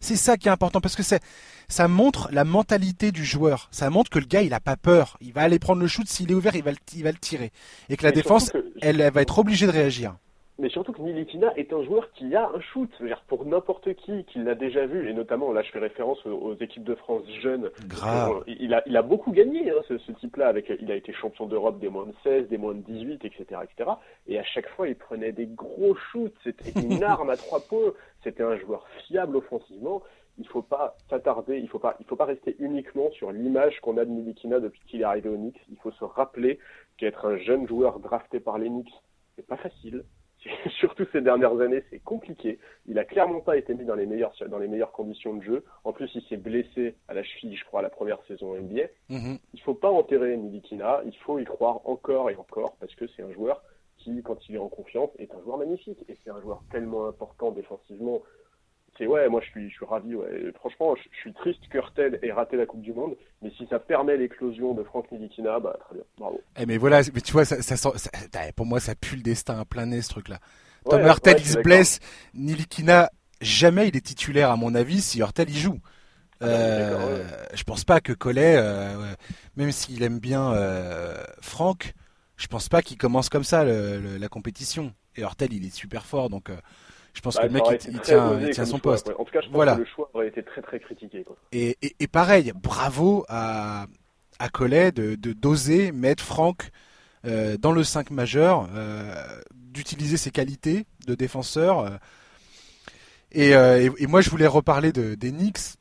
C'est ça qui est important parce que c'est ça montre la mentalité du joueur. Ça montre que le gars, il a pas peur. Il va aller prendre le shoot s'il est ouvert, il va le, il va le tirer. Et que la défense, elle, va être obligée de réagir. Mais surtout que Nilikina est un joueur qui a un shoot. pour n'importe qui qui l'a déjà vu, et notamment là je fais référence aux, équipes de France jeunes. Grave. Il a, il a beaucoup gagné hein, ce, type-là. Avec, il a été champion d'Europe des moins de 16, des moins de 18, etc., etc. Et à chaque fois, il prenait des gros shoots. C'était une arme à trois points. C'était un joueur fiable offensivement il faut pas s'attarder, il faut pas, il faut pas rester uniquement sur l'image qu'on a de Milikina depuis qu'il est arrivé au Knicks. Il faut se rappeler qu'être un jeune joueur drafté par les Knicks, c'est pas facile. Surtout ces dernières années, c'est compliqué. Il a clairement pas été mis dans les meilleures, dans les meilleures conditions de jeu. En plus, il s'est blessé à la cheville, je crois, à la première saison NBA. Mm Il faut pas enterrer Milikina. Il faut y croire encore et encore parce que c'est un joueur qui, quand il est en confiance, est un joueur magnifique. Et c'est un joueur tellement important défensivement c'est ouais, moi je suis, je suis ravi. Ouais. Franchement, je, suis triste que Hurtel ait raté la Coupe du Monde, mais si ça permet l'éclosion de Franck Nilikina, bah très bien, bravo. Eh mais voilà, mais tu vois, ça, ça, pour moi ça pue le destin à plein nez ce truc-là. Tom Hurtel il se blesse, Nilikina jamais il est titulaire à mon avis si Hurtel il joue. Ah euh, je pense pas que Collet, euh, même s'il aime bien euh, Franck, je pense pas qu'il commence comme ça la compétition. Et Hurtel il est super fort donc. Euh, je pense que le mec, il, tient, son poste. En tout cas, je pense que le choix aurait été très très critiqué. Et, et, pareil, bravo à, à Collet de d'oser mettre Franck euh, dans le 5 majeur, euh, d'utiliser ses qualités de défenseur. Euh. et, et, moi, je voulais reparler de, des Knicks.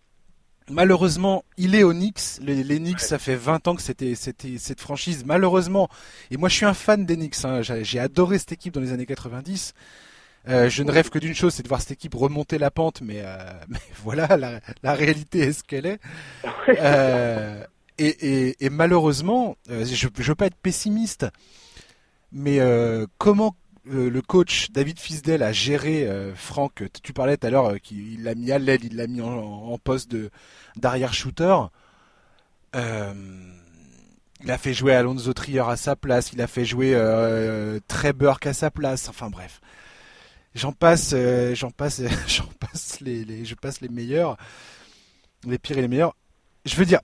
Malheureusement, il est au Knicks. Les, les Knicks, ça fait 20 ans que c'était c'était cette franchise. Malheureusement, et moi je suis un fan des Knicks. Hein. J'ai adoré cette équipe dans les années 90. Euh, je ne rêve que d'une chose, c'est de voir cette équipe remonter la pente, mais, euh, voilà, la, réalité est ce qu'elle est. Euh, et, malheureusement, je ne veux pas être pessimiste, mais comment le coach David Fisdel a géré Franck Tu parlais tout à l'heure qu'il l'a mis à l'aide, il l'a mis en, poste d'arrière shooter. il a fait jouer Alonso Trier à sa place, il a fait jouer Trey Burke à sa place. Enfin bref j'en passe, euh, j'en passe, j'en passe les, je passe les meilleurs, les pires et les meilleurs. Je veux dire,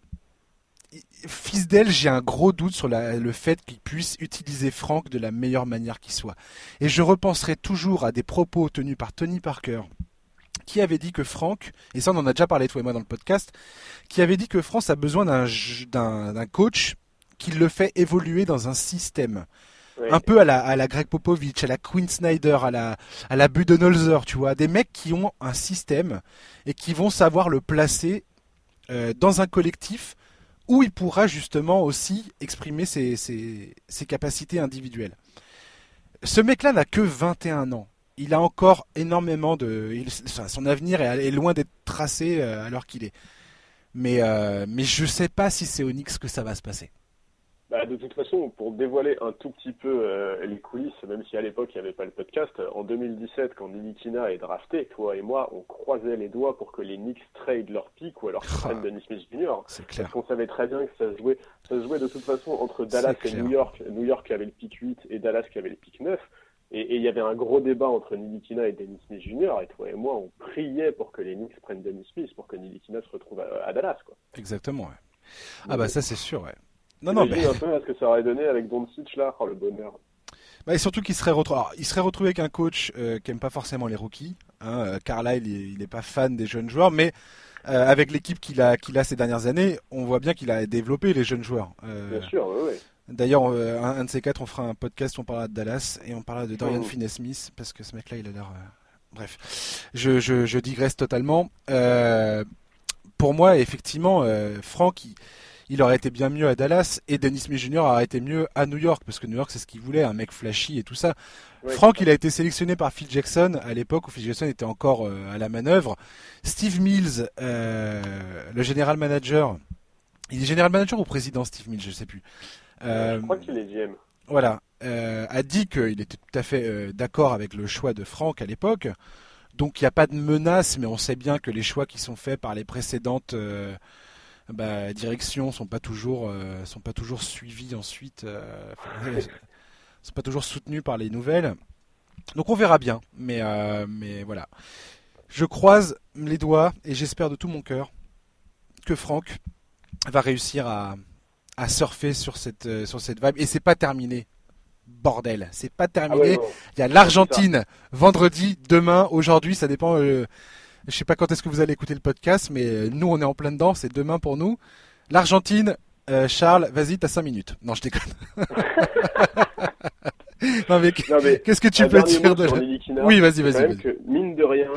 fils d'elle, j'ai un gros doute sur le fait qu'il puisse utiliser Franck de la meilleure manière qui soit. Et je repenserai toujours à des propos tenus par Tony Parker, qui avait dit que Franck, et ça on en a déjà parlé toi et moi dans le podcast, qui avait dit que France a besoin d'un coach qui le fait évoluer dans un système. Un peu à la, à la Greg Popovich, à la Quinn Snyder, à la, à la Budenholzer, tu vois. Des mecs qui ont un système et qui vont savoir le placer euh, dans un collectif où il pourra justement aussi exprimer ses, ses, capacités individuelles. Ce mec-là n'a que 21 ans. Il a encore énormément de. son avenir est, loin d'être tracé euh, alors qu'il est. Mais, euh, mais je sais pas si c'est Onyx que ça va se passer. Bah, de toute façon, pour dévoiler un tout petit peu euh, les coulisses, même si à l'époque il n'y avait pas le podcast, en 2017, quand Nilikina est drafté, toi et moi, on croisait les doigts pour que les Knicks trade leur pick ou alors qu'ils prennent Dennis Smith Jr. Parce qu'on savait très bien que ça se jouait, ça se jouait de toute façon entre Dallas et New York. New York qui avait le pick 8 et Dallas qui avait le pick 9. Et il y avait un gros débat entre Nilikina et Dennis Smith Jr. Et toi et moi, on priait pour que les Knicks prennent Dennis Smith pour que Nilikina se retrouve à, Dallas. Quoi. Exactement, ouais. Ah bah ça c'est sûr, ouais. Non, non, mais... un peu ce que ça aurait donné avec Doncic là, oh, le bonheur. Bah, et surtout qu'il serait retrouvé, il serait retrouvé avec un coach euh, qui aime pas forcément les rookies. Hein. Euh, Carlisle, il, il est pas fan des jeunes joueurs, mais euh, avec l'équipe qu'il a, qu'il a ces dernières années, on voit bien qu'il a développé les jeunes joueurs. Bien sûr, oui, oui. D'ailleurs, un, de ces quatre, on fera un podcast, on parlera de Dallas et on parlera de Dorian oh. Finney-Smith parce que ce mec-là, il a l'air. Bref, je, je, je, digresse totalement. pour moi, effectivement, Franck, il il aurait été bien mieux à Dallas et Dennis Smith Jr. aurait été mieux à New York parce que New York c'est ce qu'il voulait, un mec flashy et tout ça. Frank, il a été sélectionné par Phil Jackson à l'époque où Phil Jackson était encore euh, à la manœuvre. Steve Mills, euh, le général manager, il est général manager ou président Steve Mills, je sais plus. Euh, je crois qu'il est GM. Voilà, a dit qu'il était tout à fait d'accord avec le choix de Frank à l'époque. Donc il n'y a pas de menace, mais on sait bien que les choix qui sont faits par les précédentes bah, directions sont pas toujours euh, sont pas toujours suivies ensuite, euh, sont pas toujours soutenues par les nouvelles. Donc on verra bien, mais euh, mais voilà. Je croise les doigts et j'espère de tout mon cœur que Franck va réussir à, à surfer sur cette sur cette vibe et c'est pas terminé. Bordel, c'est pas terminé. Ah Il y a l'Argentine vendredi, demain, aujourd'hui, ça dépend. Je sais pas quand est-ce que vous allez écouter le podcast, mais euh, nous, on est en plein dedans. C'est demain pour nous. L'Argentine, euh, Charles, vas-y, t'as 5 minutes. Non, je déconne. non, mais, qu'est-ce que tu peux dire de Oui, vas-y, vas-y. mine de rien,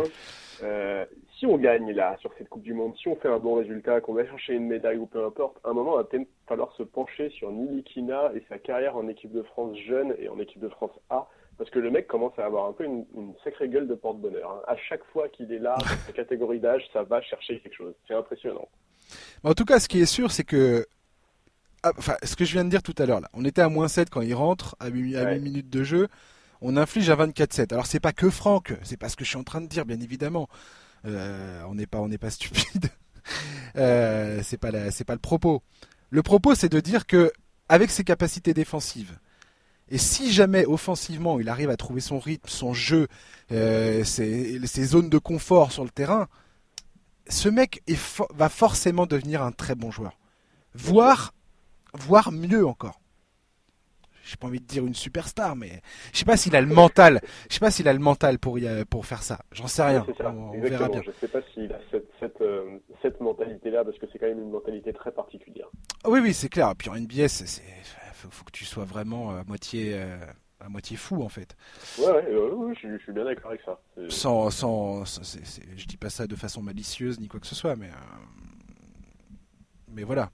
euh, si on gagne là sur cette Coupe du Monde, si on fait un bon résultat, qu'on va chercher une médaille ou peu importe, à un moment, il va peut-être falloir se pencher sur Nilikina et sa carrière en équipe de France jeune et en équipe de France A parce que le mec commence à avoir un peu une, sacrée gueule de porte-bonheur. Hein. À chaque fois qu'il est là, dans sa catégorie d'âge, ça va chercher quelque chose. C'est impressionnant. En tout cas, ce qui est sûr, c'est que. Ah, enfin, ce que je viens de dire tout à l'heure, là. On était à moins 7 quand il rentre, à 8, minutes de jeu. On inflige à 24-7. Alors, c'est pas que Franck, c'est pas ce que je suis en train de dire, bien évidemment. Euh, on n'est pas, on n'est pas stupide. euh, c'est pas, c'est pas le propos. Le propos, c'est de dire que, avec ses capacités défensives, et si jamais offensivement il arrive à trouver son rythme, son jeu, euh, ses, zones de confort sur le terrain, ce mec va forcément devenir un très bon joueur. Voire, voire mieux encore. J'ai pas envie de dire une superstar, mais je sais pas s'il a le mental. Je sais pas s'il a le mental pour pour faire ça. J'en sais rien. on, verra bien. Je sais pas s'il a cette, cette, euh, cette mentalité-là parce que c'est quand même une mentalité très particulière. oui, oui, c'est clair. Puis en NBA, c'est faut, que tu sois vraiment à moitié, euh, à moitié fou en fait. Ouais, ouais, je, suis bien d'accord avec ça. Sans, sans, je dis pas ça de façon malicieuse ni quoi que ce soit, mais, euh, mais voilà.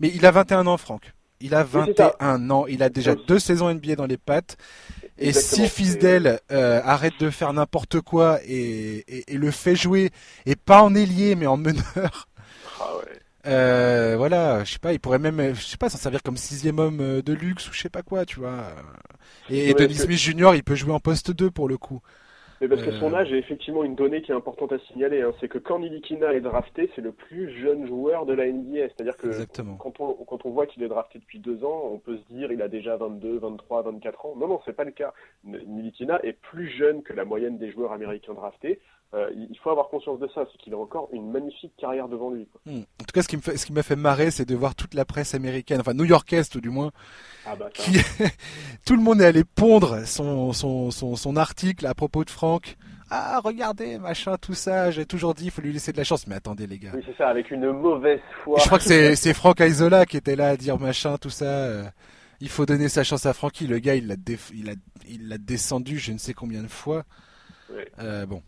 Mais il a 21 ans, Franck. Il a 21 ans, il a déjà deux saisons NBA dans les pattes. Et si Fisdel euh, arrête de faire n'importe quoi et, et, le fait jouer, et pas en ailier mais en meneur, ah ouais. Euh, voilà, je sais pas, il pourrait même, je sais pas, s'en servir comme sixième homme euh, de luxe ou je sais pas quoi, tu vois. Et, Denis Smith Jr., il peut jouer en poste 2 pour le coup. Mais parce que son euh. âge est effectivement une donnée qui est importante à signaler. Hein. C'est que quand Nilikina est drafté, c'est le plus jeune joueur de la NBA. C'est-à-dire que quand on, quand on voit qu'il est drafté depuis deux ans, on peut se dire il a déjà 22, 23, 24 ans. Non, non, c'est pas le cas. Nilikina est plus jeune que la moyenne des joueurs américains draftés. Euh, il faut avoir conscience de ça, c'est qu'il a encore une magnifique carrière devant lui. Hmm. En tout cas, ce qui me fait, ce qui m'a fait marrer, c'est de voir toute la presse américaine, enfin new-yorkaise tout du moins, ah bah, qui, tout le monde est allé pondre son, son, son, son article à propos de Franck. Ah, regardez, machin, tout ça. J'ai toujours dit, il faut lui laisser de la chance. Mais attendez, les gars. Oui, c'est ça, avec une mauvaise foi. Je crois que c'est, c'est Franck Aizola qui était là à dire machin, tout ça. Euh, il faut donner sa chance à Francky. Le gars, il l'a, il a, il l'a descendu, je ne sais combien de fois. Euh, bon,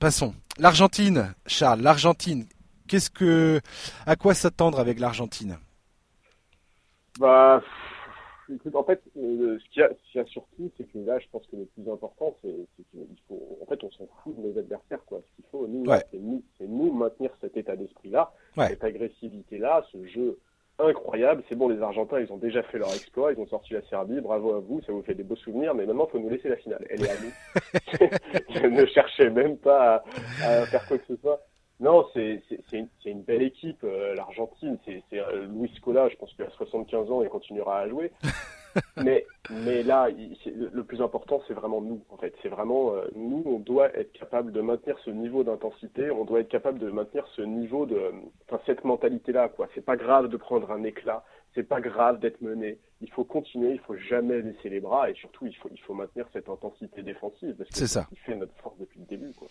Passons. L'Argentine, Charles, l'Argentine. Qu'est-ce que, à quoi s'attendre avec l'Argentine? Bah, écoute, en fait, euh, ce qu'il y, a surtout, c'est que là, je pense que le plus important, c'est qu'il faut, en fait, on s'en fout de nos adversaires, quoi. Ce qu'il faut, nous, c'est nous, maintenir cet état d'esprit-là, cette agressivité-là, ce jeu incroyable. C'est bon, les Argentins, ils ont déjà fait leur exploit, ils ont sorti la Serbie, bravo à vous, ça vous fait des beaux souvenirs, mais maintenant, il faut nous laisser la finale. Elle est à nous. Je ne cherchais même pas à, faire quoi que ce soit. Non, c'est une, une, belle équipe, euh, l'Argentine. C'est euh, Luis Scola, je pense qu'il a 75 ans et continuera à jouer. mais, mais là, le plus important, c'est vraiment nous, en fait. C'est vraiment, euh, nous, on doit être capable de maintenir ce niveau d'intensité, on doit être capable de maintenir ce niveau de, enfin, cette mentalité-là, quoi. C'est pas grave de prendre un éclat, c'est pas grave d'être mené. Il faut continuer, il faut jamais laisser les bras et surtout, il faut, il faut maintenir cette intensité défensive parce que c'est ça qui fait notre force depuis le début, quoi.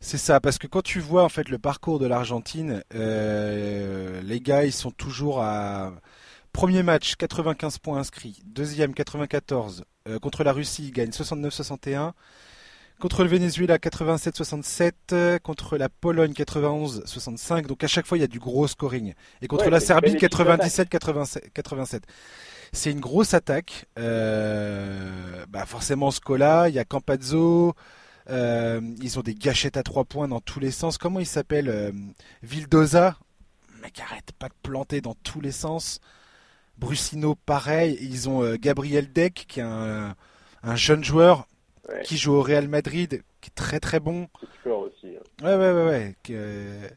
C'est ça, parce que quand tu vois, en fait, le parcours de l'Argentine, euh, les gars, ils sont toujours à, Premier match, 95 points inscrits. Deuxième, 94. Euh, contre la Russie, il gagne 69-61. Contre le Venezuela, 87-67. Contre la Pologne, 91-65. Donc à chaque fois, il y a du gros scoring. Et contre la Serbie, 97-87. C'est une grosse attaque. Euh, bah forcément, Scola, il y a Campazzo. Euh, ils ont des gâchettes à trois points dans tous les sens. Comment il s'appelle Vildoza Mec, arrête pas de planter dans tous les sens. Brusino, pareil. Ils ont euh, Gabriel Deck, qui est un, jeune joueur qui joue au Real Madrid, qui est très très bon. aussi. Hein. Ouais, ouais, ouais. Euh,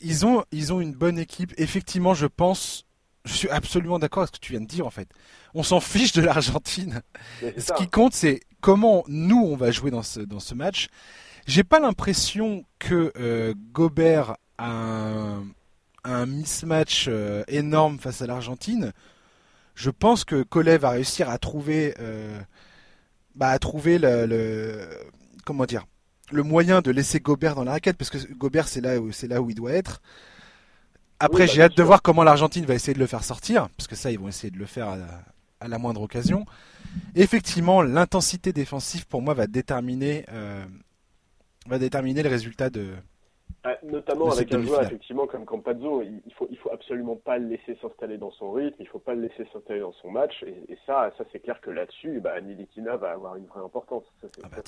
ils, ont, ils ont une bonne équipe. Effectivement, je pense. Je suis absolument d'accord avec ce que tu viens de dire en fait. On s'en fiche de l'Argentine. Ce qui compte, c'est comment nous on va jouer dans ce, dans ce match. J'ai pas l'impression que euh, Gobert a un, un mismatch euh, énorme face à l'Argentine. Je pense que Collet va réussir à trouver, euh, bah, à trouver le, comment dire, le moyen de laisser Gobert dans la raquette, parce que Gobert c'est là où c'est là où il doit être. Après, bah, j'ai hâte de voir comment l'Argentine va essayer de le faire sortir, parce que ça, ils vont essayer de le faire à la, moindre occasion. effectivement, l'intensité défensive pour moi va déterminer, euh, va déterminer le résultat de, ah, notamment avec un joueur effectivement comme Campazzo, il faut il faut absolument pas le laisser s'installer dans son rythme, il faut pas le laisser s'installer dans son match et, ça ça c'est clair que là-dessus bah Nilikina va avoir une vraie importance. Ça, c'est, ah bah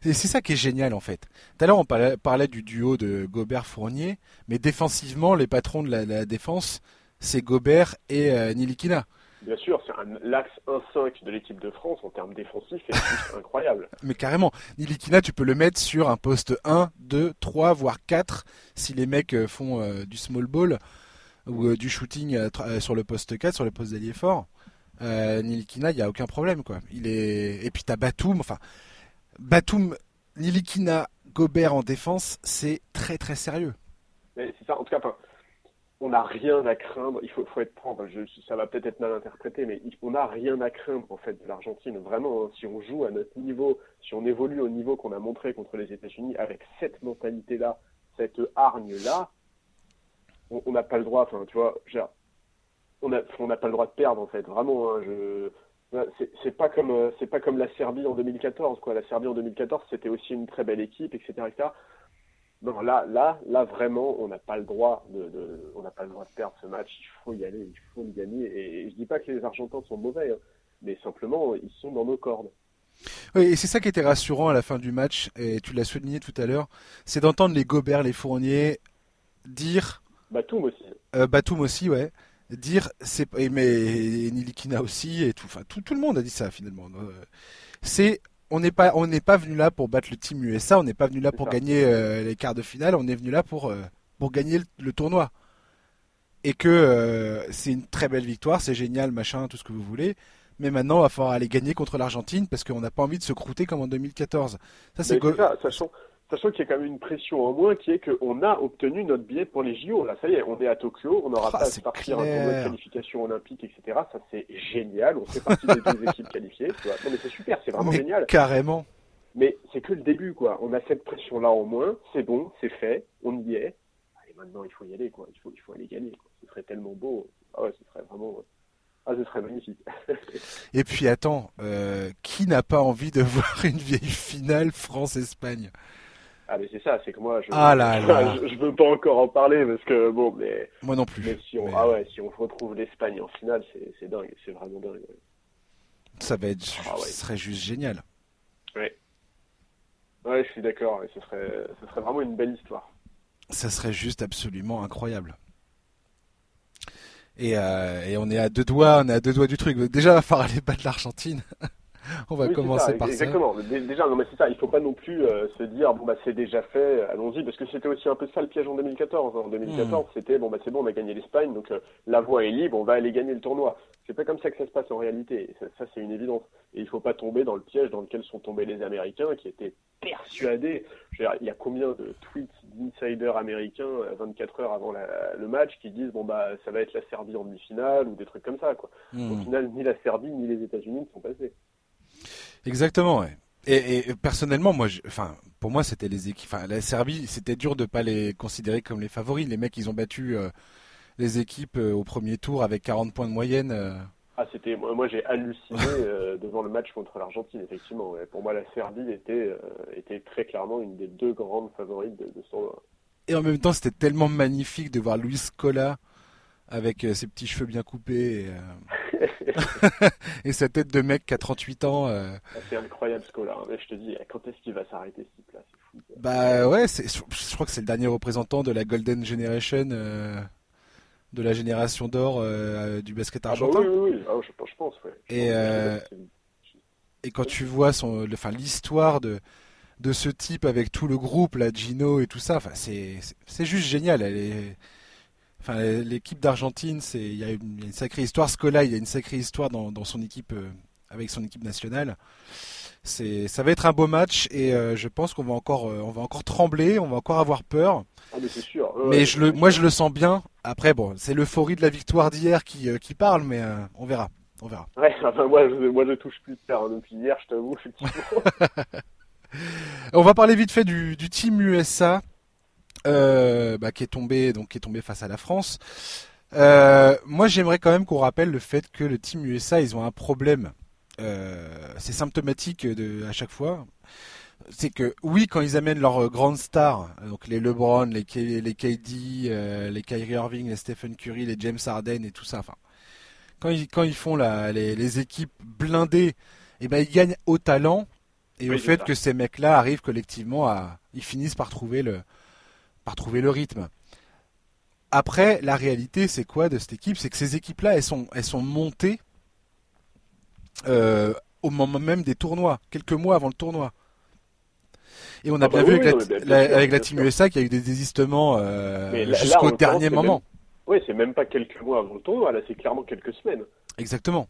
c'est ça qui est génial en fait. Tout à l'heure on parlait, du duo de Gobert-Fournier, mais défensivement les patrons de la, défense c'est Gobert et euh, Nilikina. Bien sûr, c'est l'axe 1-5 de l'équipe de France en termes défensifs est incroyable. Mais carrément, Nilikina, tu peux le mettre sur un poste 1, 2, 3, voire 4 si les mecs euh, font euh, du small ball ou euh, du shooting sur le poste 4, sur le poste d'allié fort. Nilikina, il n'y a aucun problème. quoi. Il est... Et puis tu as Batum, enfin, Batum, Nilikina, Gobert en défense, c'est très très sérieux. C'est ça, en tout cas, on n'a rien à craindre. Il faut, être prendre. ça va peut-être être mal interprété, mais on n'a rien à craindre en fait de l'Argentine. Vraiment, hein. si on joue à notre niveau, si on évolue au niveau qu'on a montré contre les États-Unis, avec cette mentalité-là, cette hargne-là, on n'a pas le droit. Enfin, tu vois, on n'a pas le droit de perdre en fait. Vraiment, hein, je c'est pas comme euh, c'est pas comme la Serbie en 2014 quoi. La Serbie en 2014 c'était aussi une très belle équipe etc. Non, là, là, là, vraiment, on n'a pas le droit de, on n'a pas le droit de perdre ce match. Il faut y aller, il faut le gagner. Et, je dis pas que les Argentins sont mauvais, hein, mais simplement, ils sont dans nos cordes. Oui, et c'est ça qui était rassurant à la fin du match, et tu l'as souligné tout à l'heure, c'est d'entendre les Gobert, les Fourniers dire. Batum aussi. Euh, Batum aussi, ouais. Dire, c'est mais Nilikina aussi, et tout, enfin, tout, tout le monde a dit ça finalement. Euh, c'est on n'est pas on n'est pas venu là pour battre le team USA, on n'est pas venu là pour gagner euh, les quarts de finale, on est venu là pour euh, pour gagner le, tournoi. Et que euh, c'est une très belle victoire, c'est génial, machin, tout ce que vous voulez. Mais maintenant, il va falloir aller gagner contre l'Argentine parce qu'on n'a pas envie de se croûter comme en 2014. Ça, c'est ça, sachant, Sachant qu'il y a quand même une pression en moins qui est qu'on a obtenu notre billet pour les JO. Là, ça y est, on est à Tokyo, on n'aura ah, pas à partir un tournoi de qualification olympique, etc. Ça, c'est génial. On fait partie des deux équipes qualifiées. Tu vois. Non, mais c'est super, c'est vraiment génial. Carrément. Mais c'est que le début, quoi. On a cette pression-là en moins. C'est bon, c'est fait, on y est. Et maintenant, il faut y aller, quoi. Il faut, il faut aller gagner. Quoi. Ce serait tellement beau. Ah ouais, ce serait vraiment. Ah, ce serait magnifique. Et puis attends, euh, qui n'a pas envie de voir une vieille finale France-Espagne? Ah mais c'est ça, c'est que moi je, ah là je, veux pas encore en parler parce que bon mais moi non plus. Mais si on ah ouais si on retrouve l'Espagne en finale c'est dingue, c'est vraiment dingue. Ça va être, ah ce serait juste génial. Ouais. Ouais, je suis d'accord. Ce serait, ce serait vraiment une belle histoire. Ça serait juste absolument incroyable. Et, euh, et on est à deux doigts, on est à deux doigts du truc. Déjà, il va falloir aller battre l'Argentine. On va commencer par exactement. ça. Exactement. Déjà, non, mais c'est ça. Il faut pas non plus euh, se dire bon bah c'est déjà fait, allons-y, parce que c'était aussi un peu ça le piège en 2014. En 2014, hmm. c'était bon bah c'est bon, on a gagné l'Espagne, donc euh, la voie est libre, on va aller gagner le tournoi. C'est pas comme ça que ça se passe en réalité. Ça, c'est une évidence. Et il faut pas tomber dans le piège dans lequel sont tombés les Américains, qui étaient persuadés. il y a combien de tweets d'insiders américains 24 heures avant le match qui disent bon bah ça va être la Serbie en demi-finale ou des trucs comme ça quoi. Hmm. Au final, ni la Serbie ni les États-Unis ne sont passés. Exactement, ouais. Et, personnellement, moi, enfin, pour moi, c'était les équipes. Enfin, la Serbie, c'était dur de pas les considérer comme les favoris. Les mecs, ils ont battu euh, les équipes euh, au premier tour avec 40 points de moyenne. Euh. Ah, c'était. Moi, j'ai halluciné devant le match contre l'Argentine, effectivement. Pour moi, la Serbie était, était très clairement une des deux grandes favorites de, de ce tournoi. Et en même temps, c'était tellement magnifique de voir Luis Scola avec ses petits cheveux bien coupés. Et, et sa tête de mec qui a 38 ans. Euh... Ah, c'est incroyable ce là Mais je te dis, quand est-ce qu'il va s'arrêter ce type-là? C'est. Bah ouais, je crois que c'est le dernier représentant de la Golden Generation, euh, de la génération d'or euh, du basket ah bah argentin. oui, oui, oui. Ah, je, je, pense, ouais. et, euh, et quand tu vois son, enfin, l'histoire de, de ce type avec tout le groupe, la Gino et tout ça, enfin, c'est juste génial. Elle est Enfin, l'équipe d'Argentine, c'est il y, a une sacrée histoire. Scola, il y a une sacrée histoire dans, son équipe euh, avec son équipe nationale. C'est, ça va être un beau match et euh, je pense qu'on va encore, euh, on va encore trembler, on va encore avoir peur. Ah, mais c'est sûr. mais je le, moi, je le sens bien. Après, bon, c'est l'euphorie de la victoire d'hier qui, qui parle, mais on verra, on verra. Ouais, enfin, moi, je, moi, je touche plus de terre hein, depuis hier, je t'avoue, on va parler vite fait du, du team USA. Euh, bah, qui est tombé donc qui est tombé face à la France. Euh, moi, j'aimerais quand même qu'on rappelle le fait que le team USA, ils ont un problème. Euh, c'est symptomatique de à chaque fois. C'est que oui, quand ils amènent leurs grandes stars, donc les LeBron, les, les KD, les Kyrie Irving, les Stephen Curry, les James Harden et tout ça. Enfin, quand ils quand ils font la, les, équipes blindées, et eh ben ils gagnent au talent et au fait que ces mecs-là arrivent collectivement à, ils finissent par trouver le trouver le rythme. Après, la réalité, c'est quoi de cette équipe? C'est que ces équipes-là, elles sont, elles sont montées euh, au moment même des tournois, quelques mois avant le tournoi. Et on a ah bien bah vu avec, la, Team USA qu'il y a eu des désistements euh, jusqu'au dernier moment. Oui, c'est même pas quelques mois avant le tournoi, là c'est clairement quelques semaines. Exactement.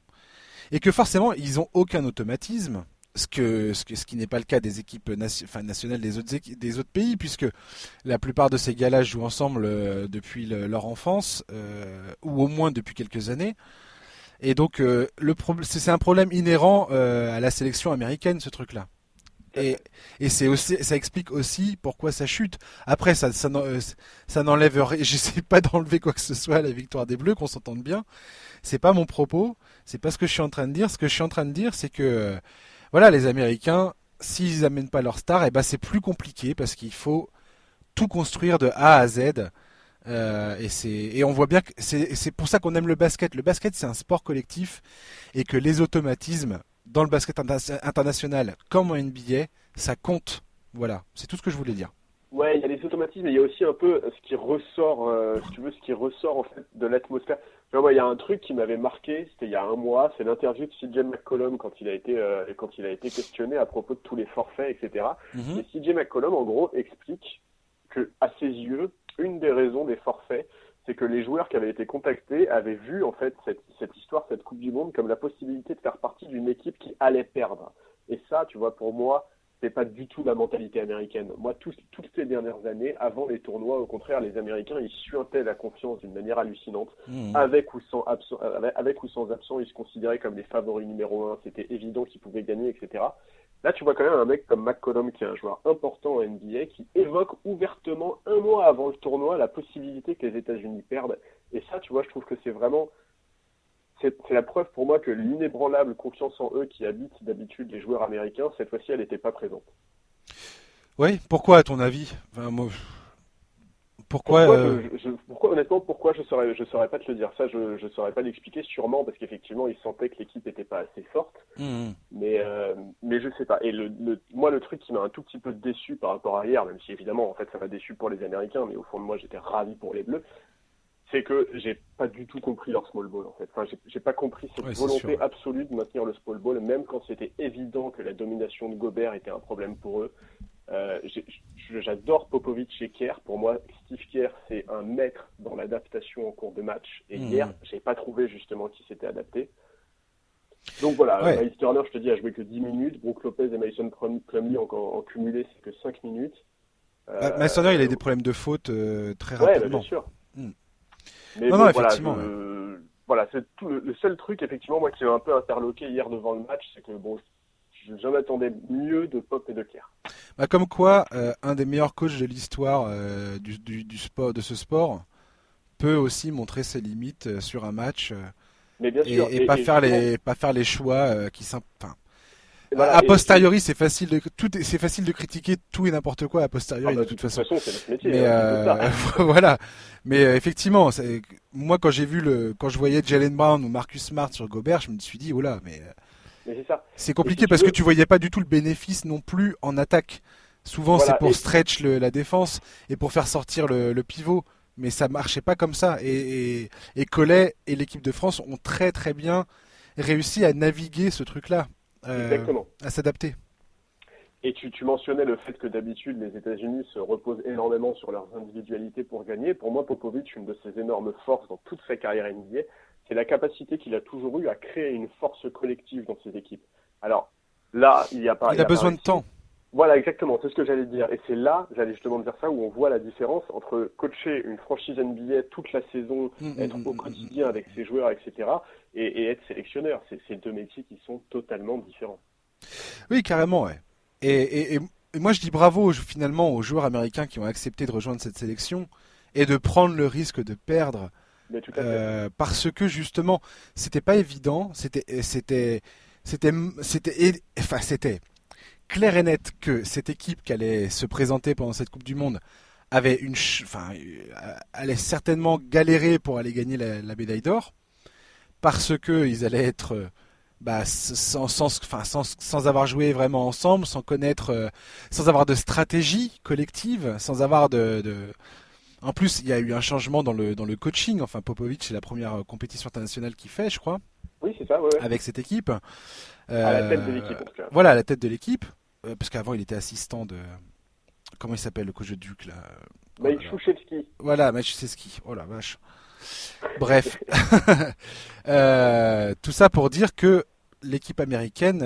Et que forcément, ils ont aucun automatisme ce, que, ce, ce qui n'est pas le cas des équipes nationales des autres, des autres pays, puisque la plupart de ces gars-là jouent ensemble euh, depuis leur enfance, euh, ou au moins depuis quelques années. Et donc, euh, le c'est un problème inhérent à la sélection américaine, ce truc-là. Et, et c'est aussi, ça explique aussi pourquoi ça chute. Après, ça, ça, ça n'enlève rien. J'essaie pas d'enlever quoi que ce soit à la victoire des Bleus, qu'on s'entende bien. C'est pas mon propos. C'est pas ce que je suis en train de dire. Ce que je suis en train de dire, c'est que voilà, les Américains, s'ils amènent pas leur star, eh ben c'est plus compliqué parce qu'il faut tout construire de A à Z. Euh, et, et on voit bien que c'est, pour ça qu'on aime le basket. Le basket, c'est un sport collectif et que les automatismes dans le basket international comme en NBA, ça compte. Voilà, c'est tout ce que je voulais dire. Les automatismes, mais il y a aussi un peu ce qui ressort, euh, si tu veux, ce qui ressort en fait de l'atmosphère. il y a un truc qui m'avait marqué, c'était il y a un mois, c'est l'interview de CJ McCollum quand il a été euh, quand il a été questionné à propos de tous les forfaits, etc. Mhm. Et CJ McCollum, en gros, explique que à ses yeux, une des raisons des forfaits, c'est que les joueurs qui avaient été contactés avaient vu en fait cette, cette histoire, cette Coupe du Monde, comme la possibilité de faire partie d'une équipe qui allait perdre. Et ça, tu vois, pour moi, c'est pas du tout la mentalité américaine. Moi, toutes ces dernières années, avant les tournois, au contraire, les Américains, ils suintaient la confiance d'une manière hallucinante. Mmh. Avec, ou sans absent, avec ou sans absent, ils se considéraient comme les favoris numéro un. C'était évident qu'ils pouvaient gagner, etc. Là, tu vois quand même un mec comme McCollum, qui est un joueur important en NBA, qui évoque ouvertement, un mois avant le tournoi, la possibilité que les États-Unis perdent. Et ça, tu vois, je trouve que c'est vraiment c'est la preuve pour moi que l'inébranlable confiance en eux qui habite d'habitude les joueurs américains, cette fois-ci, elle n'était pas présente. Oui, pourquoi à ton avis? Pourquoi, euh, pourquoi, honnêtement, pourquoi je saurais, je saurais pas te le dire? Ça, je, ne saurais pas l'expliquer. Sûrement parce qu'effectivement, ils sentaient que l'équipe n'était pas assez forte. Mmh, mmh. Mais, euh, mais je sais pas. Et le, moi, le truc qui m'a un tout petit peu déçu par rapport à hier, même si évidemment, en fait, ça m'a déçu pour les Américains, mais au fond de moi, j'étais ravi pour les Bleus c'est que j'ai pas du tout compris leur small ball en fait. Enfin, j'ai pas compris cette volonté absolue de maintenir le small ball, même quand c'était évident que la domination de Gobert était un problème pour eux. Euh, J'adore Popovic et Kerr. Pour moi, Steve Kerr, c'est un maître dans l'adaptation en cours de match. Et mmh. hier, j'ai pas trouvé justement qui s'était adapté. Donc voilà, ouais. Turner, je te dis, a joué que 10 minutes. Brook Lopez et Mason Plumlee en, en, cumulé, c'est que 5 minutes. Euh, Mason Turner, il a des problèmes de faute euh, très rapidement. Ouais, bien sûr. Mmh. Mais non, non, effectivement. Voilà, c'est tout le, seul truc, effectivement, moi qui m'a un peu interloqué hier devant le match, c'est que bon, j'en attendais mieux de Pop et de Kerr. Bah, comme quoi, euh, un des meilleurs coachs de l'histoire euh, du, du, sport, de ce sport peut aussi montrer ses limites euh, sur un match Mais bien sûr. et, pas, faire les, pas faire les choix qui a posteriori, c'est facile de tout, c'est facile de critiquer tout et n'importe quoi a posteriori ah bah, de, toute façon. c'est métier. Mais hein, voilà. Mais effectivement, moi quand j'ai vu le, quand je voyais Jalen Brown ou Marcus Smart sur Gobert, je me suis dit, oh là, mais c'est compliqué parce que tu voyais pas du tout le bénéfice non plus en attaque. Souvent, c'est pour stretch la défense et pour faire sortir le, pivot. Mais ça marchait pas comme ça. Et, et, Collet et l'équipe de France ont très très bien réussi à naviguer ce truc-là. Euh, à s'adapter. Et tu, tu, mentionnais le fait que d'habitude les États-Unis se reposent énormément sur leurs individualités pour gagner. Pour moi, Popovic, une de ses énormes forces dans toute sa carrière NBA, c'est la capacité qu'il a toujours eu à créer une force collective dans ses équipes. Alors là, il y a pas. Il, a, besoin de temps. Voilà, exactement, c'est ce que j'allais dire. Et c'est là, j'allais justement dire ça, où on voit la différence entre coacher une franchise NBA toute la saison, mm, mm, être au mm, quotidien avec ses joueurs, etc., et, être sélectionneur. C'est deux métiers qui sont totalement différents. Oui, carrément, ouais. Et, et, moi, je dis bravo finalement aux joueurs américains qui ont accepté de rejoindre cette sélection et de prendre le risque de perdre euh, parce que justement, c'était pas évident, c'était, c'était, c'était, c'était, enfin, c'était clair et net que cette équipe qui allait se présenter pendant cette Coupe du Monde avait une, enfin, euh, allait certainement galérer pour aller gagner la, médaille d'or, parce que ils allaient être bah, sans, sans, enfin, sans, sans, avoir joué vraiment ensemble, sans connaître, euh, sans avoir de stratégie collective, sans avoir de, de en plus, il y a eu un changement dans le, dans le coaching. Enfin, Popovic, c'est la première euh, compétition internationale qu'il fait, je crois. Oui, c'est ça, Avec cette équipe. à la tête de l'équipe, Voilà, à la tête de l'équipe. Euh, parce qu'avant, il était assistant de. Comment il s'appelle, le coach de Duke, là? Voilà, Maïchouchevski. Oh la vache. Bref. Euh, tout ça pour dire que l'équipe américaine,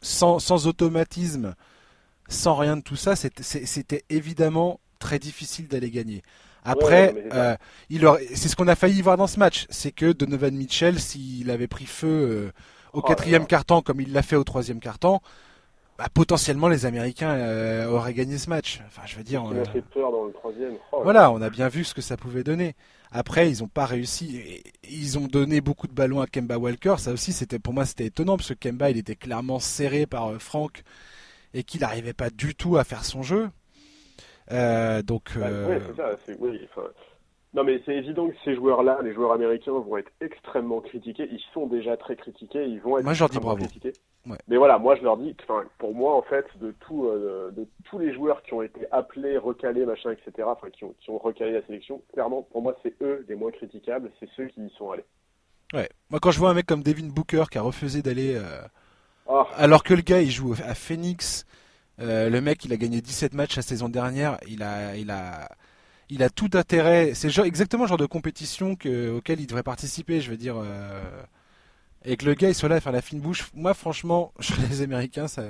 sans, sans automatisme, sans rien de tout ça, c'était évidemment très difficile d'aller gagner. Après, euh, c'est ce qu'on a failli voir dans ce match, c'est que Donovan Mitchell, s'il avait pris feu euh, au oh quatrième quart-temps comme il l'a fait au troisième quart-temps, bah, potentiellement les Américains euh, auraient gagné ce match. Enfin, je veux dire. On a fait peur dans le troisième. Oh voilà, on a bien vu ce que ça pouvait donner. Après, ils n'ont pas réussi. Ils ont donné beaucoup de ballons à Kemba Walker. Ça aussi, c'était pour moi, c'était étonnant parce que Kemba, il était clairement serré par Frank et qu'il n'arrivait pas du tout à faire son jeu. Euh, donc. Euh, c'est ça. Oui, non, mais c'est évident que ces joueurs-là, les joueurs américains, vont être extrêmement critiqués. Ils sont déjà très critiqués. Ils vont être moi, je leur dis bravo. critiqués. Mais voilà, moi, je leur dis, pour moi, en fait, de, tout, euh, de tous les joueurs qui ont été appelés, recalés, machin, etc., enfin, qui ont, qui ont recalé la sélection, clairement, pour moi, c'est eux les moins critiquables. C'est ceux qui y sont allés. Ouais. Moi, quand je vois un mec comme Devin Booker qui a refusé d'aller. Ah. Alors que le gars, il joue à Phoenix. Euh, le mec, il a gagné 17 matchs la saison dernière. Il a, il a, il a tout intérêt. C'est exactement le genre de compétition que, auquel il devrait participer. Je veux dire, euh, et que le gars il soit là à faire la fine bouche. Moi, franchement, je serais les Américains, ça,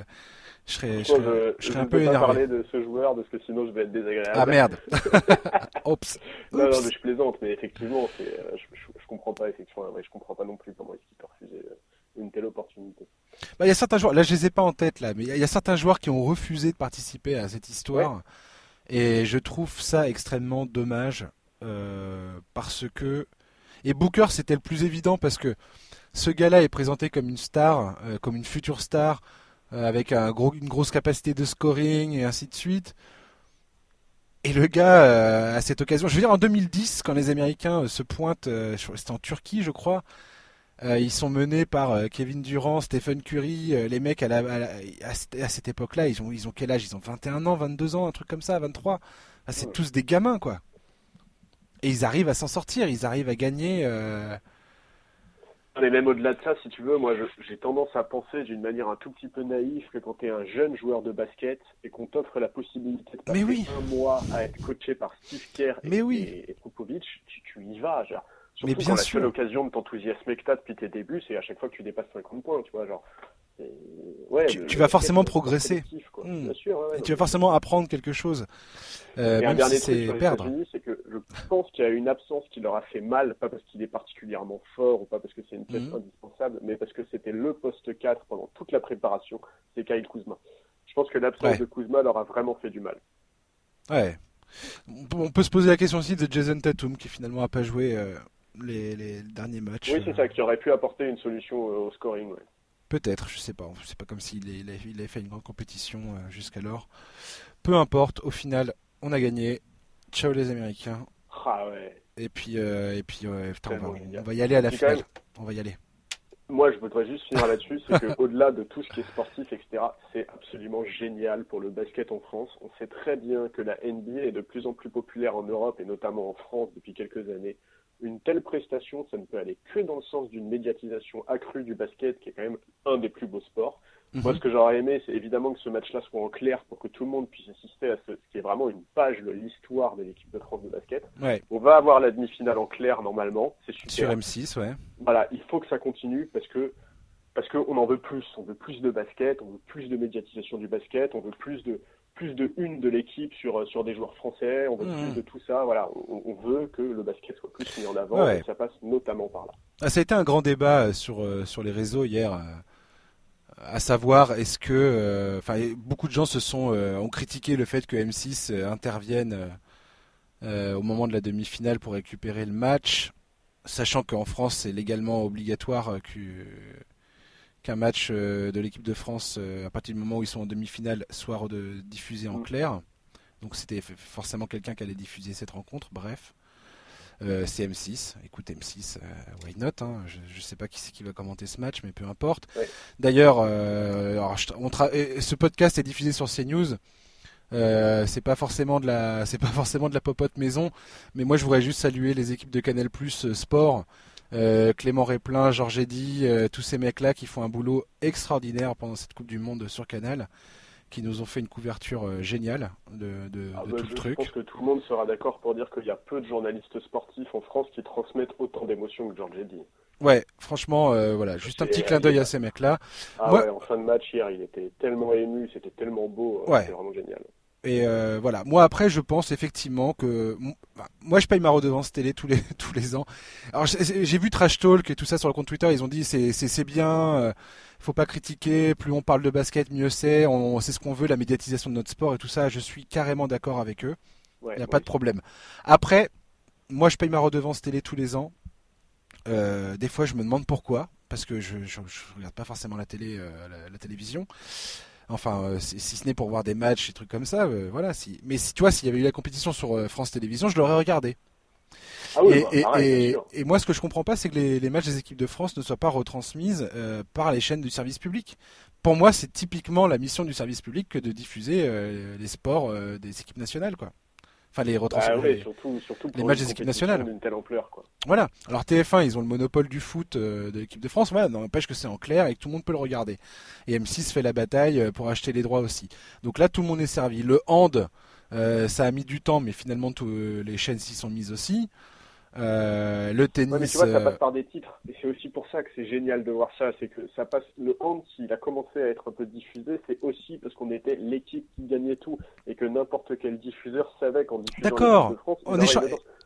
je serais, je serais, je, serais un peu énervé. Je parler de ce joueur parce que sinon je vais être désagréable. Ah merde. Oups. Non, non, mais je plaisante, mais effectivement, euh, je, je, comprends pas effectivement, je comprends pas non plus comment est-ce qu'il peut refuser une telle opportunité. Bah, il y a certains joueurs, là je les ai pas en tête là, mais il y, a certains joueurs qui ont refusé de participer à cette histoire. Et je trouve ça extrêmement dommage euh, parce que et Booker c'était le plus évident parce que ce gars-là est présenté comme une star, euh, comme une future star, euh, avec un gros, une grosse capacité de scoring et ainsi de suite. Et le gars, à cette occasion, je veux dire en 2010, quand les Américains se pointent, c'était en Turquie, je crois, euh, ils sont menés par euh, Kevin Durant, Stephen Curry. Euh, les mecs à, à, cette époque-là, ils ont, ils ont quel âge? Ils ont 21 ans, 22 ans, un truc comme ça, 23. c'est tous des gamins, quoi. Et ils arrivent à s'en sortir, ils arrivent à gagner. Mais même au-delà de ça, si tu veux, moi j'ai tendance à penser d'une manière un tout petit peu naïve que quand tu es un jeune joueur de basket et qu'on t'offre la possibilité de passer un mois à être coaché par Steve Kerr et, oui. et, tu, y vas. Genre. Surtout mais bien quand sûr. la seule occasion de t'enthousiasmer que tu depuis tes débuts, c'est à chaque fois que tu dépasses 50 points, tu vois. Genre, Ouais, tu, vas forcément progresser. Hmm. tu vas forcément apprendre quelque chose. Euh, même si c'est perdre. C'est que je pense qu'il y a une absence qui leur a fait mal, pas parce qu'il est particulièrement fort ou pas parce que c'est une pièce hmm. indispensable, mais parce que c'était le poste 4 pendant toute la préparation, c'est Kyle Kuzma. Je pense que l'absence de Kuzma leur a vraiment fait du mal. Ouais. On peut se poser la question aussi de Jason Tatum qui finalement n'a pas joué euh, les, derniers matchs. Oui, c'est ça, qui aurait pu apporter une solution euh, au scoring. Ouais. Peut-être, je sais pas. C'est pas comme s'il il avait fait une grande compétition euh, jusqu'alors. Peu importe, au final, on a gagné. Ciao les Américains. Ah ouais. Et puis, euh, et puis putain, on, va, y aller à la finale. On va y aller. Moi, je voudrais juste finir là-dessus, c'est qu'au-delà de tout ce qui est sportif, etc., c'est absolument génial pour le basket en France. On sait très bien que la NBA est de plus en plus populaire en Europe et notamment en France depuis quelques années une telle prestation, ça ne peut aller que dans le sens d'une médiatisation accrue du basket, qui est quand même un des plus beaux sports. Mhm. Moi, ce que j'aurais aimé, c'est évidemment que ce match-là soit en clair pour que tout le monde puisse assister à ce, qui est vraiment une page de l'histoire de l'équipe de France de basket. On va avoir la demi-finale en clair normalement, c'est super. Sur M6, ouais. Voilà, il faut que ça continue parce que parce qu'on en veut plus. On veut plus de basket, on veut plus de médiatisation du basket, on veut plus de plus de une de l'équipe sur, sur des joueurs français, on veut mmh. plus de tout ça. Voilà, on, veut que le basket soit plus mis en avant et ça passe notamment par là. Ah, ça a été un grand débat euh, sur, euh, sur les réseaux hier, euh, à savoir est-ce que, enfin, beaucoup de gens se sont ont critiqué le fait que M6 intervienne au moment de la demi-finale pour récupérer le match, sachant qu'en France c'est légalement obligatoire qu'un match euh, de l'équipe de France, euh, à partir du moment où ils sont en demi-finale, soit diffusé en mm. clair. Donc c'était forcément quelqu'un qui allait diffuser cette rencontre. Bref, euh, c'est M6. Écoute M6, why not hein. Je ne sais pas qui c'est qui va commenter ce match, mais peu importe. D'ailleurs, ce podcast est diffusé sur CNews. Euh, c'est pas forcément de la, c'est pas forcément de la popote maison, mais moi je voudrais juste saluer les équipes de Canal Plus Sport euh, Clément Réplin, Georges Eddy, euh, tous ces mecs-là qui font un boulot extraordinaire pendant cette Coupe du Monde sur Canal, qui nous ont fait une couverture euh, géniale de, ah bah, tout le truc. Je pense que tout le monde sera d'accord pour dire qu'il y a peu de journalistes sportifs en France qui transmettent autant d'émotions que Georges Eddy. Ouais, franchement, voilà, juste un petit clin d'œil à ces mecs-là. Ah ouais, en fin de match hier, il était tellement ému, c'était tellement beau, c'était vraiment génial. Et euh, voilà. Moi après, je pense effectivement que bah, moi je paye ma redevance télé tous les tous les ans. Alors j'ai vu Trash Talk et tout ça sur le compte Twitter. Ils ont dit c'est c'est bien. Euh, faut pas critiquer. Plus on parle de basket, mieux c'est. On, c'est ce qu'on veut, la médiatisation de notre sport et tout ça. Je suis carrément d'accord avec eux. Il n'y a pas de problème. Après, moi je paye ma redevance télé tous les ans. Euh, des fois, je me demande pourquoi, parce que je, je, regarde pas forcément la télé, la, télévision. Enfin, euh, si, ce n'est pour voir des matchs et trucs comme ça, euh, voilà. Si... Mais si tu vois, s'il y avait eu la compétition sur euh, France Télévisions, je l'aurais regardé. Ah oui, et, bah, et, moi, ce que je comprends pas, c'est que les, matchs des équipes de France ne soient pas retransmises par les chaînes du service public. Pour moi, c'est typiquement la mission du service public que de diffuser les sports des équipes nationales, quoi. Enfin, les retransmissions. Ah surtout, surtout les matchs des équipes nationales. D'une telle ampleur, quoi. Voilà. Alors TF1, ils ont le monopole du foot euh, de l'équipe de France. Voilà, n'empêche que c'est en clair et que tout le monde peut le regarder. Et M6 fait la bataille euh, pour acheter les droits aussi. Donc là, tout le monde est servi. Le hand, euh, ça a mis du temps, mais finalement, tous les chaînes s'y sont mises aussi. Euh, le tennis. mais tu vois, ça passe par des titres. Et c'est aussi pour ça que c'est génial de voir ça. C'est que ça passe. Le hand, s'il a commencé à être un peu diffusé, c'est aussi parce qu'on était l'équipe qui gagnait tout et que n'importe quel diffuseur savait qu'en diffusant D'accord. On est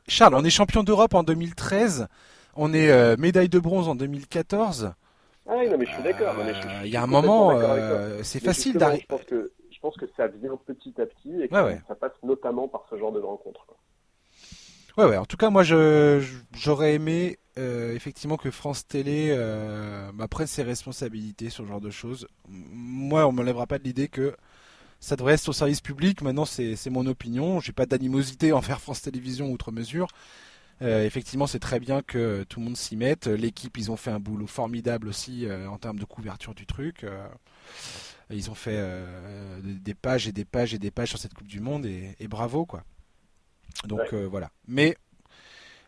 Charles, on est champion d'Europe en 2013. On est euh, médaille de bronze en 2014. Ah oui, non, mais je suis d'accord. Il y a un moment, euh, c'est facile d'arriver. Je pense que je pense que ça vient petit à petit et que ça passe notamment par ce genre de rencontres. Ouais, ouais. En tout cas, moi, j'aurais aimé euh, effectivement que France Télé euh, bah, prenne ses responsabilités sur ce genre de choses. Moi, on me lèvera pas de l'idée que ça devrait être au service public. Maintenant, c'est mon opinion. J'ai pas d'animosité envers France Télévisions outre mesure. Euh, effectivement, c'est très bien que tout le monde s'y mette. L'équipe, ils ont fait un boulot formidable aussi euh, en termes de couverture du truc. Euh, ils ont fait des pages et des pages et des pages sur cette Coupe du Monde et, et bravo quoi. Donc euh, voilà. Mais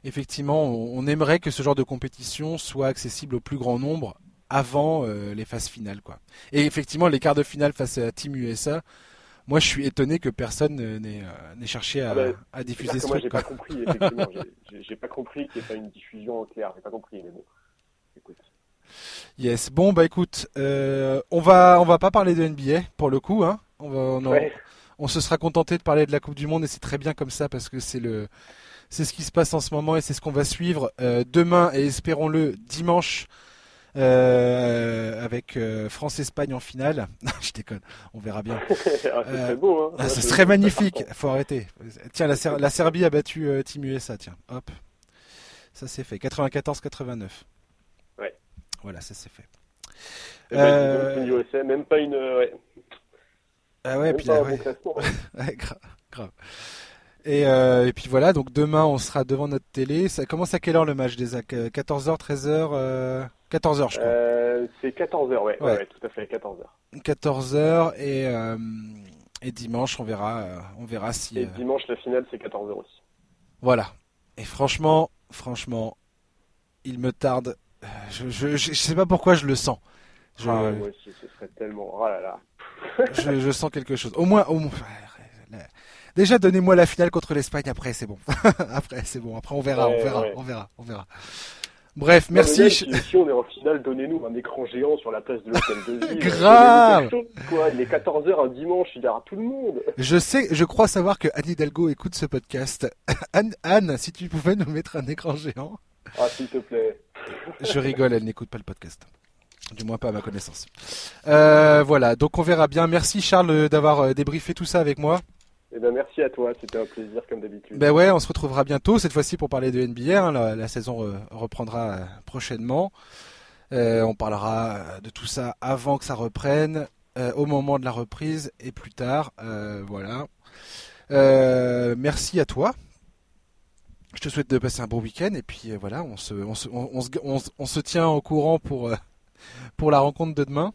effectivement, on, aimerait que ce genre de compétition soit accessible au plus grand nombre avant les phases finales, quoi. Et effectivement, les quarts de finale face à Team USA, moi, je suis étonné que personne n'ait cherché à, ah bah, diffuser ce truc. Moi, j'ai pas compris. Effectivement, j'ai pas compris qu'il n'y ait pas une diffusion claire. J'ai pas compris, mais bon. Écoute. Yes. Bon, bah écoute, euh, on va on va pas parler de NBA pour le coup, hein. On va on, se sera contenté de parler de la Coupe du Monde et c'est très bien comme ça parce que c'est le c'est ce qui se passe en ce moment et c'est ce qu'on va suivre euh, demain et espérons-le dimanche euh, avec euh, France-Espagne en finale. je déconne, on verra bien. ah, euh, beau, hein. Ah, ce serait magnifique. Faut arrêter. Tiens, la, la Serbie a battu Team USA. Tiens, hop, ça c'est fait. 94-89. Ouais. Voilà, ça c'est fait. Ben, USA, même pas une. Ouais. Ah ouais, puis là, ouais. ouais grave. grave. Et, euh, et, puis voilà, donc demain on sera devant notre télé. Ça commence à quelle heure le match des 14h, 13h 14h, je crois. Euh, c'est 14h, ouais. ouais. tout à fait, 14h. 14h et, euh, et dimanche, on verra, euh, on verra si. Et dimanche, la finale, c'est 14h aussi. Voilà. Et franchement, franchement, il me tarde. Je, je, je, sais pas pourquoi je le sens. Je... Ah, moi aussi, ce serait tellement. Oh là là. Je, je, sens quelque chose. Au moins, au moins. Déjà, donnez-moi la finale contre l'Espagne. Après, c'est bon. après, c'est bon. Après, on verra, on verra, on verra, on verra. Bref, merci. si, on est en finale, donnez-nous un écran géant sur la place de l'hôtel de ville. Grave. quoi. Il est 14h un dimanche, il y aura tout le monde. Je sais, je crois savoir que Anne Hidalgo écoute ce podcast. Anne, Anne, si tu pouvais nous mettre un écran géant. Ah, s'il te plaît. je rigole, elle n'écoute pas le podcast. Du moins pas à ma connaissance. Euh, voilà, donc on verra bien. Merci Charles d'avoir euh, débriefé tout ça avec moi. Eh ben merci à toi, c'était un plaisir comme d'habitude. Ben ouais, on se retrouvera bientôt, cette fois-ci pour parler de NBA. Hein. la, saison reprendra euh, prochainement. Euh, on parlera euh, de tout ça avant que ça reprenne, au moment de la reprise et plus tard. voilà. merci à toi. Je te souhaite de passer un bon week-end et puis voilà, on se, on se, on, se, tient au courant pour, pour la rencontre de demain.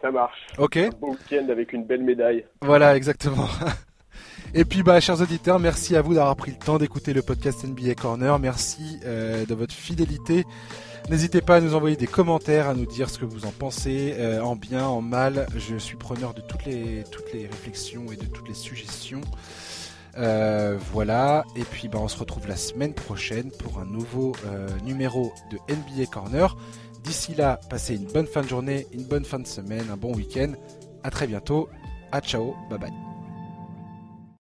Ça marche. Ok. Un bon week-end avec une belle médaille. Voilà, exactement. Et puis, bah, chers auditeurs, merci à vous d'avoir pris le temps d'écouter le podcast NBA Corner. Merci euh, de votre fidélité. N'hésitez pas à nous envoyer des commentaires, à nous dire ce que vous en pensez, euh, en bien, en mal. Je suis preneur de toutes les, toutes les réflexions et de toutes les suggestions. Euh, voilà, et puis bah, on se retrouve la semaine prochaine pour un nouveau numéro de NBA Corner. D'ici là, passez une bonne fin de journée, une bonne fin de semaine, un bon week-end. À très bientôt. À ciao, bye bye.